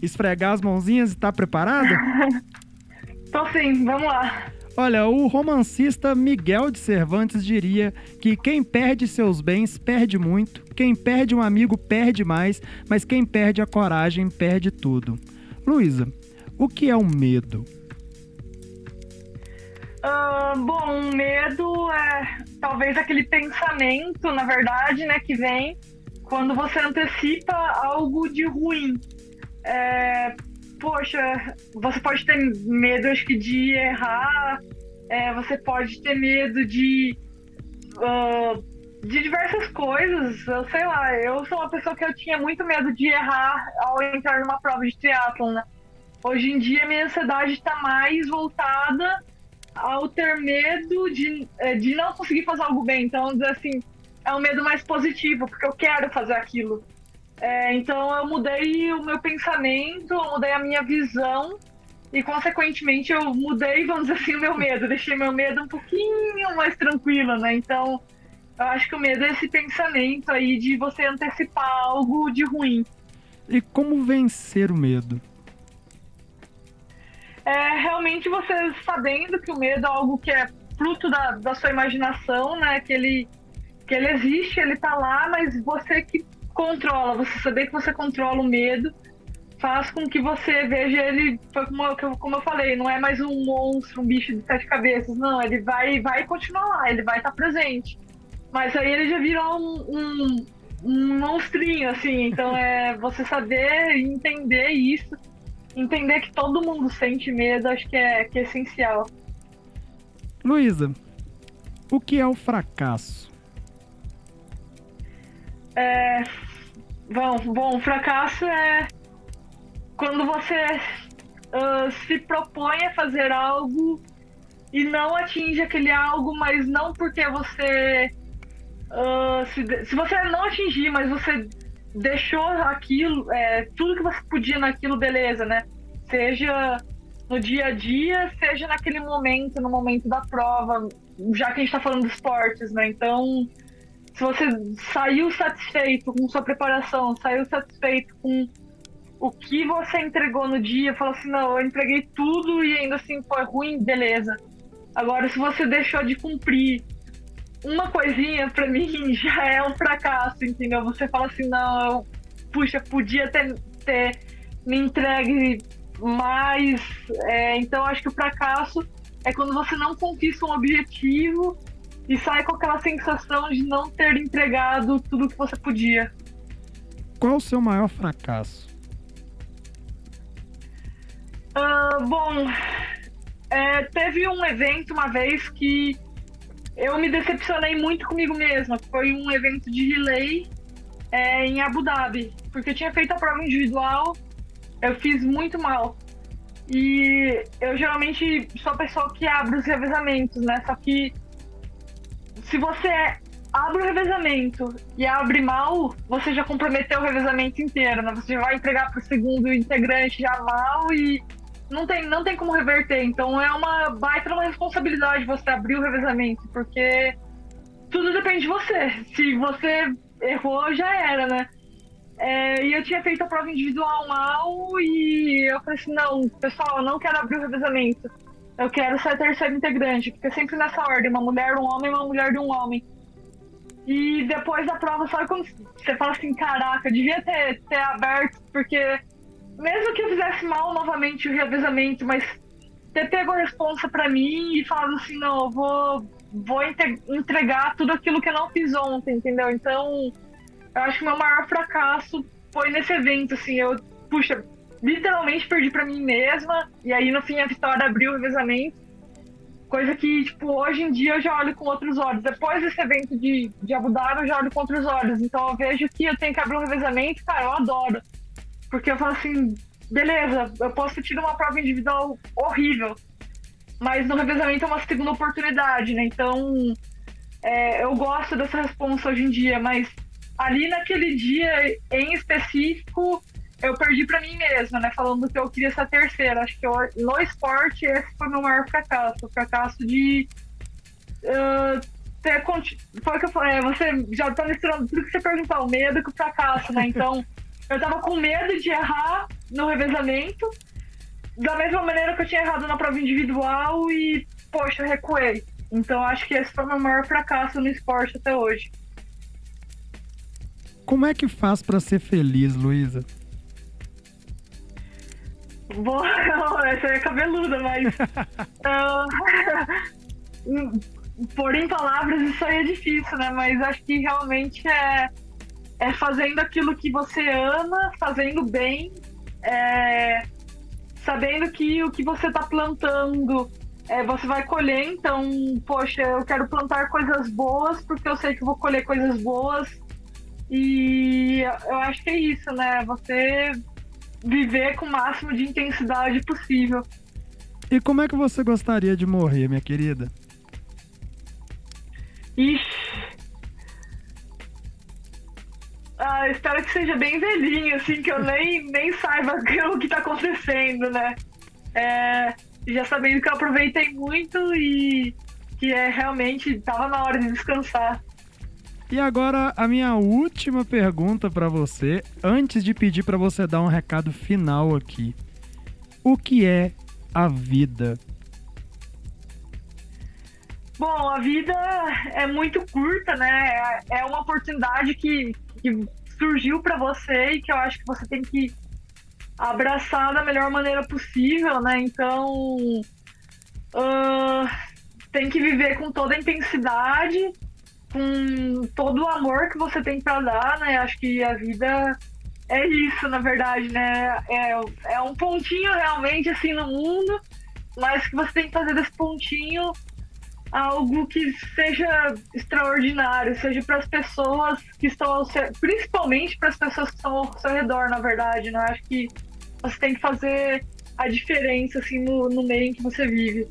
esfregar as mãozinhas e tá preparado? Tô sim, vamos lá. Olha, o romancista Miguel de Cervantes diria que quem perde seus bens perde muito, quem perde um amigo perde mais, mas quem perde a coragem perde tudo. Luísa, o que é o medo? Uh, bom, medo é talvez aquele pensamento, na verdade, né, que vem quando você antecipa algo de ruim. É, poxa, você pode ter medo, acho que, de errar, é, você pode ter medo de. Uh, de diversas coisas, eu sei lá, eu sou uma pessoa que eu tinha muito medo de errar ao entrar numa prova de triatlon, né? Hoje em dia minha ansiedade está mais voltada ao ter medo de, é, de não conseguir fazer algo bem. Então, assim, é um medo mais positivo, porque eu quero fazer aquilo. É, então eu mudei o meu pensamento, eu mudei a minha visão e consequentemente eu mudei, vamos dizer assim, o meu medo, deixei meu medo um pouquinho mais tranquilo, né? Então eu acho que o medo é esse pensamento aí de você antecipar algo de ruim. E como vencer o medo? É realmente você sabendo que o medo é algo que é fruto da, da sua imaginação, né? Que ele, que ele existe, ele tá lá, mas você que controla, você saber que você controla o medo faz com que você veja ele, como eu, como eu falei, não é mais um monstro, um bicho de sete cabeças, não, ele vai, vai continuar lá, ele vai estar presente. Mas aí ele já virou um, um, um monstrinho, assim, então é você saber entender isso, entender que todo mundo sente medo, acho que é, que é essencial. Luísa, o que é o fracasso? É, Bom, bom, fracasso é quando você uh, se propõe a fazer algo e não atinge aquele algo, mas não porque você. Uh, se, se, você não atingir, mas você deixou aquilo, é, tudo que você podia naquilo, beleza, né? Seja no dia a dia, seja naquele momento, no momento da prova, já que a gente tá falando de esportes, né? Então, se você saiu satisfeito com sua preparação, saiu satisfeito com o que você entregou no dia, falou assim, não, eu entreguei tudo e ainda assim foi ruim, beleza. Agora, se você deixou de cumprir uma coisinha, pra mim já é um fracasso, entendeu? Você fala assim, não, eu, puxa, podia ter, ter me entregue mais. É, então, acho que o fracasso é quando você não conquista um objetivo e sai com aquela sensação de não ter entregado tudo que você podia. Qual o seu maior fracasso? Uh, bom, é, teve um evento uma vez que eu me decepcionei muito comigo mesma. Foi um evento de relay é, em Abu Dhabi, porque eu tinha feito a prova individual, eu fiz muito mal. E eu geralmente sou a pessoa que abre os revezamentos, né? Só que se você abre o revezamento e abre mal, você já comprometeu o revezamento inteiro, né? Você já vai entregar para o segundo integrante já mal e não tem, não tem como reverter. Então é uma baita uma responsabilidade você abrir o revezamento, porque tudo depende de você. Se você errou, já era, né? É, e eu tinha feito a prova individual mal e eu falei assim, não, pessoal, eu não quero abrir o revezamento. Eu quero ser a terceira integrante, porque sempre nessa ordem, uma mulher, um homem, uma mulher de um homem. E depois da prova, sabe quando você fala assim, caraca, devia ter, ter aberto, porque mesmo que eu fizesse mal novamente o revezamento, mas ter pego a responsa para mim e falado assim, não, eu vou, vou entregar tudo aquilo que eu não fiz ontem, entendeu? Então, eu acho que meu maior fracasso foi nesse evento, assim, eu, puxa, literalmente perdi para mim mesma, e aí no fim a vitória abriu o revezamento. Coisa que, tipo, hoje em dia eu já olho com outros olhos. Depois desse evento de, de Abu Dhabi, eu já olho com outros olhos. Então eu vejo que eu tenho que abrir um revezamento, cara, eu adoro. Porque eu falo assim, beleza, eu posso ter tido uma prova individual horrível, mas no revezamento é uma segunda oportunidade, né? Então, é, eu gosto dessa resposta hoje em dia, mas ali naquele dia em específico, eu perdi para mim mesma, né? Falando que eu queria ser a terceira. Acho que eu, no esporte esse foi meu maior fracasso. O fracasso de uh, ter. Foi o que eu falei, é, você já tá misturando tudo que você perguntou, o medo com o fracasso, né? Então, eu tava com medo de errar no revezamento, da mesma maneira que eu tinha errado na prova individual e, poxa, recuei. Então, acho que esse foi o meu maior fracasso no esporte até hoje. Como é que faz para ser feliz, Luísa? Bom, essa é cabeluda, mas. uh, por em palavras, isso aí é difícil, né? Mas acho que realmente é, é fazendo aquilo que você ama, fazendo bem, é, sabendo que o que você está plantando é, você vai colher. Então, poxa, eu quero plantar coisas boas porque eu sei que vou colher coisas boas. E eu acho que é isso, né? Você viver com o máximo de intensidade possível. E como é que você gostaria de morrer, minha querida? Ixi. Ah, espero que seja bem velhinho, assim, que eu nem, nem saiba o que tá acontecendo, né? É, já sabendo que eu aproveitei muito e que é realmente tava na hora de descansar. E agora a minha última pergunta para você, antes de pedir para você dar um recado final aqui. O que é a vida? Bom, a vida é muito curta, né? É uma oportunidade que, que surgiu para você e que eu acho que você tem que abraçar da melhor maneira possível, né? Então, uh, tem que viver com toda a intensidade com todo o amor que você tem para dar, né? Acho que a vida é isso, na verdade, né? É, é um pontinho realmente assim no mundo, mas que você tem que fazer desse pontinho algo que seja extraordinário, seja para as pessoas que estão ao seu, principalmente para as pessoas que estão ao seu redor, na verdade, né? Acho que você tem que fazer a diferença assim no, no meio em que você vive.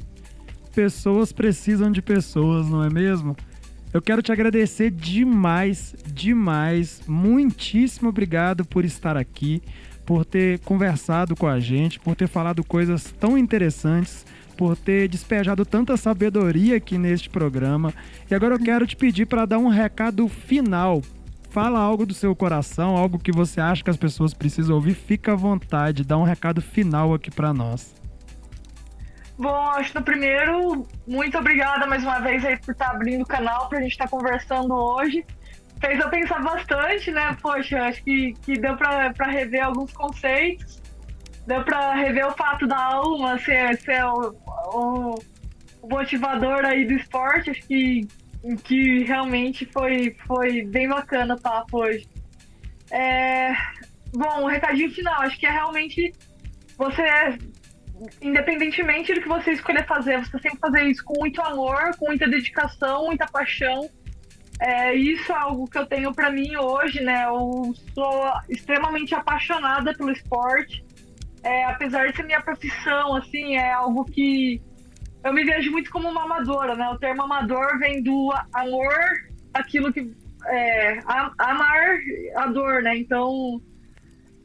Pessoas precisam de pessoas, não é mesmo? Eu quero te agradecer demais, demais. Muitíssimo obrigado por estar aqui, por ter conversado com a gente, por ter falado coisas tão interessantes, por ter despejado tanta sabedoria aqui neste programa. E agora eu quero te pedir para dar um recado final. Fala algo do seu coração, algo que você acha que as pessoas precisam ouvir. Fica à vontade, dá um recado final aqui para nós. Bom, acho que no primeiro, muito obrigada mais uma vez aí por estar abrindo o canal pra gente estar conversando hoje. Fez eu pensar bastante, né? Poxa, acho que, que deu pra rever alguns conceitos. Deu pra rever o fato da alma ser, ser o, o, o motivador aí do esporte. Acho que, que realmente foi, foi bem bacana o papo hoje. É, bom, o recadinho final, acho que é realmente você independentemente do que você escolher fazer, você sempre fazer isso com muito amor, com muita dedicação, muita paixão. É, isso é algo que eu tenho para mim hoje, né? Eu sou extremamente apaixonada pelo esporte. É, apesar de ser minha profissão, assim, é algo que eu me vejo muito como uma amadora, né? O termo amador vem do amor, aquilo que é, amar a dor, né? Então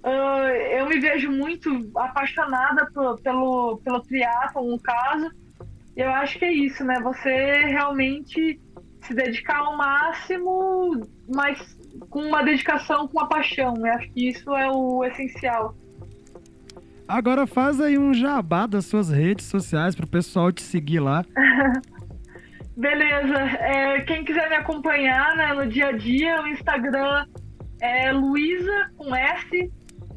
Uh, eu me vejo muito apaixonada por, pelo, pelo triatlon, no caso. Eu acho que é isso, né? Você realmente se dedicar ao máximo, mas com uma dedicação, com uma paixão. Eu acho que isso é o essencial. Agora faz aí um jabá das suas redes sociais para o pessoal te seguir lá. Beleza. É, quem quiser me acompanhar né, no dia a dia, o Instagram é Luísa com S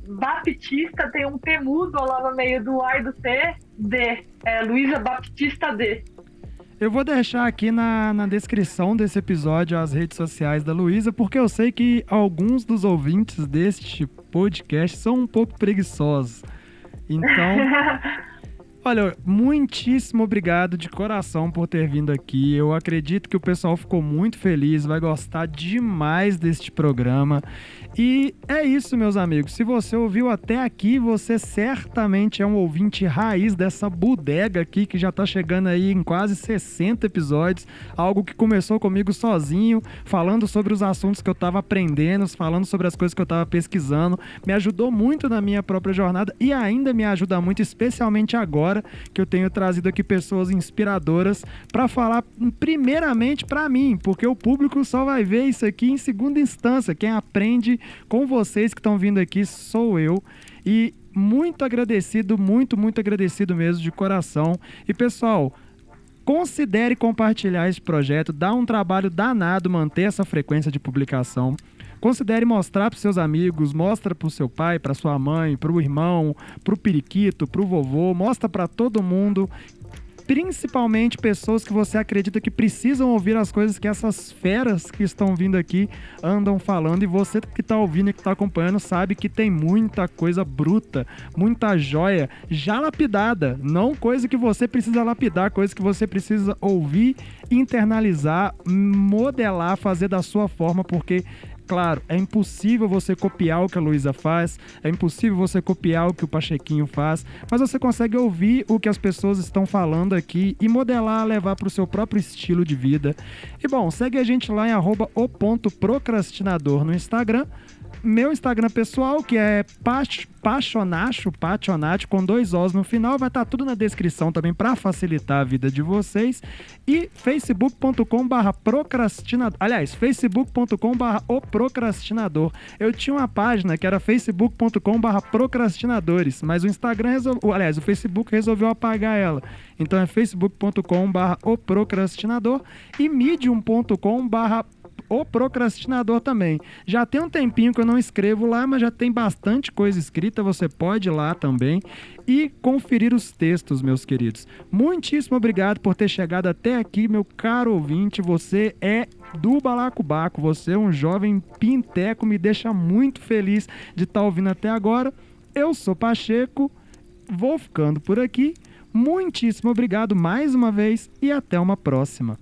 Baptista tem um P mudo lá no meio do A e do T, D. É Luísa Baptista D. Eu vou deixar aqui na, na descrição desse episódio as redes sociais da Luísa, porque eu sei que alguns dos ouvintes deste podcast são um pouco preguiçosos. Então, Olha, muitíssimo obrigado de coração por ter vindo aqui. Eu acredito que o pessoal ficou muito feliz, vai gostar demais deste programa. E é isso, meus amigos. Se você ouviu até aqui, você certamente é um ouvinte raiz dessa bodega aqui que já tá chegando aí em quase 60 episódios. Algo que começou comigo sozinho, falando sobre os assuntos que eu tava aprendendo, falando sobre as coisas que eu tava pesquisando. Me ajudou muito na minha própria jornada e ainda me ajuda muito, especialmente agora que eu tenho trazido aqui pessoas inspiradoras para falar primeiramente para mim, porque o público só vai ver isso aqui em segunda instância. Quem aprende com vocês que estão vindo aqui sou eu. E muito agradecido, muito, muito agradecido mesmo, de coração. E pessoal, considere compartilhar esse projeto, dá um trabalho danado manter essa frequência de publicação. Considere mostrar para seus amigos, mostra para o seu pai, para sua mãe, para o irmão, para o periquito, para o vovô, mostra para todo mundo principalmente pessoas que você acredita que precisam ouvir as coisas que essas feras que estão vindo aqui andam falando. E você que está ouvindo e que está acompanhando sabe que tem muita coisa bruta, muita joia já lapidada, não coisa que você precisa lapidar, coisa que você precisa ouvir, internalizar, modelar, fazer da sua forma, porque Claro, é impossível você copiar o que a Luísa faz, é impossível você copiar o que o Pachequinho faz, mas você consegue ouvir o que as pessoas estão falando aqui e modelar, levar para o seu próprio estilo de vida. E bom, segue a gente lá em arroba no Instagram meu Instagram pessoal, que é Pachonacho, Pachonacho, com dois Os no final, vai estar tá tudo na descrição também para facilitar a vida de vocês. E facebook.com barra procrastinador. Aliás, facebook.com barra o procrastinador. Eu tinha uma página que era facebook.com barra procrastinadores, mas o Instagram resolveu. Aliás, o Facebook resolveu apagar ela. Então é facebook.com barra o procrastinador e medium.com barra o procrastinador também. Já tem um tempinho que eu não escrevo lá, mas já tem bastante coisa escrita, você pode ir lá também e conferir os textos, meus queridos. Muitíssimo obrigado por ter chegado até aqui, meu caro ouvinte. Você é do Balacobaco, você é um jovem pinteco, me deixa muito feliz de estar tá ouvindo até agora. Eu sou Pacheco, vou ficando por aqui. Muitíssimo obrigado mais uma vez e até uma próxima.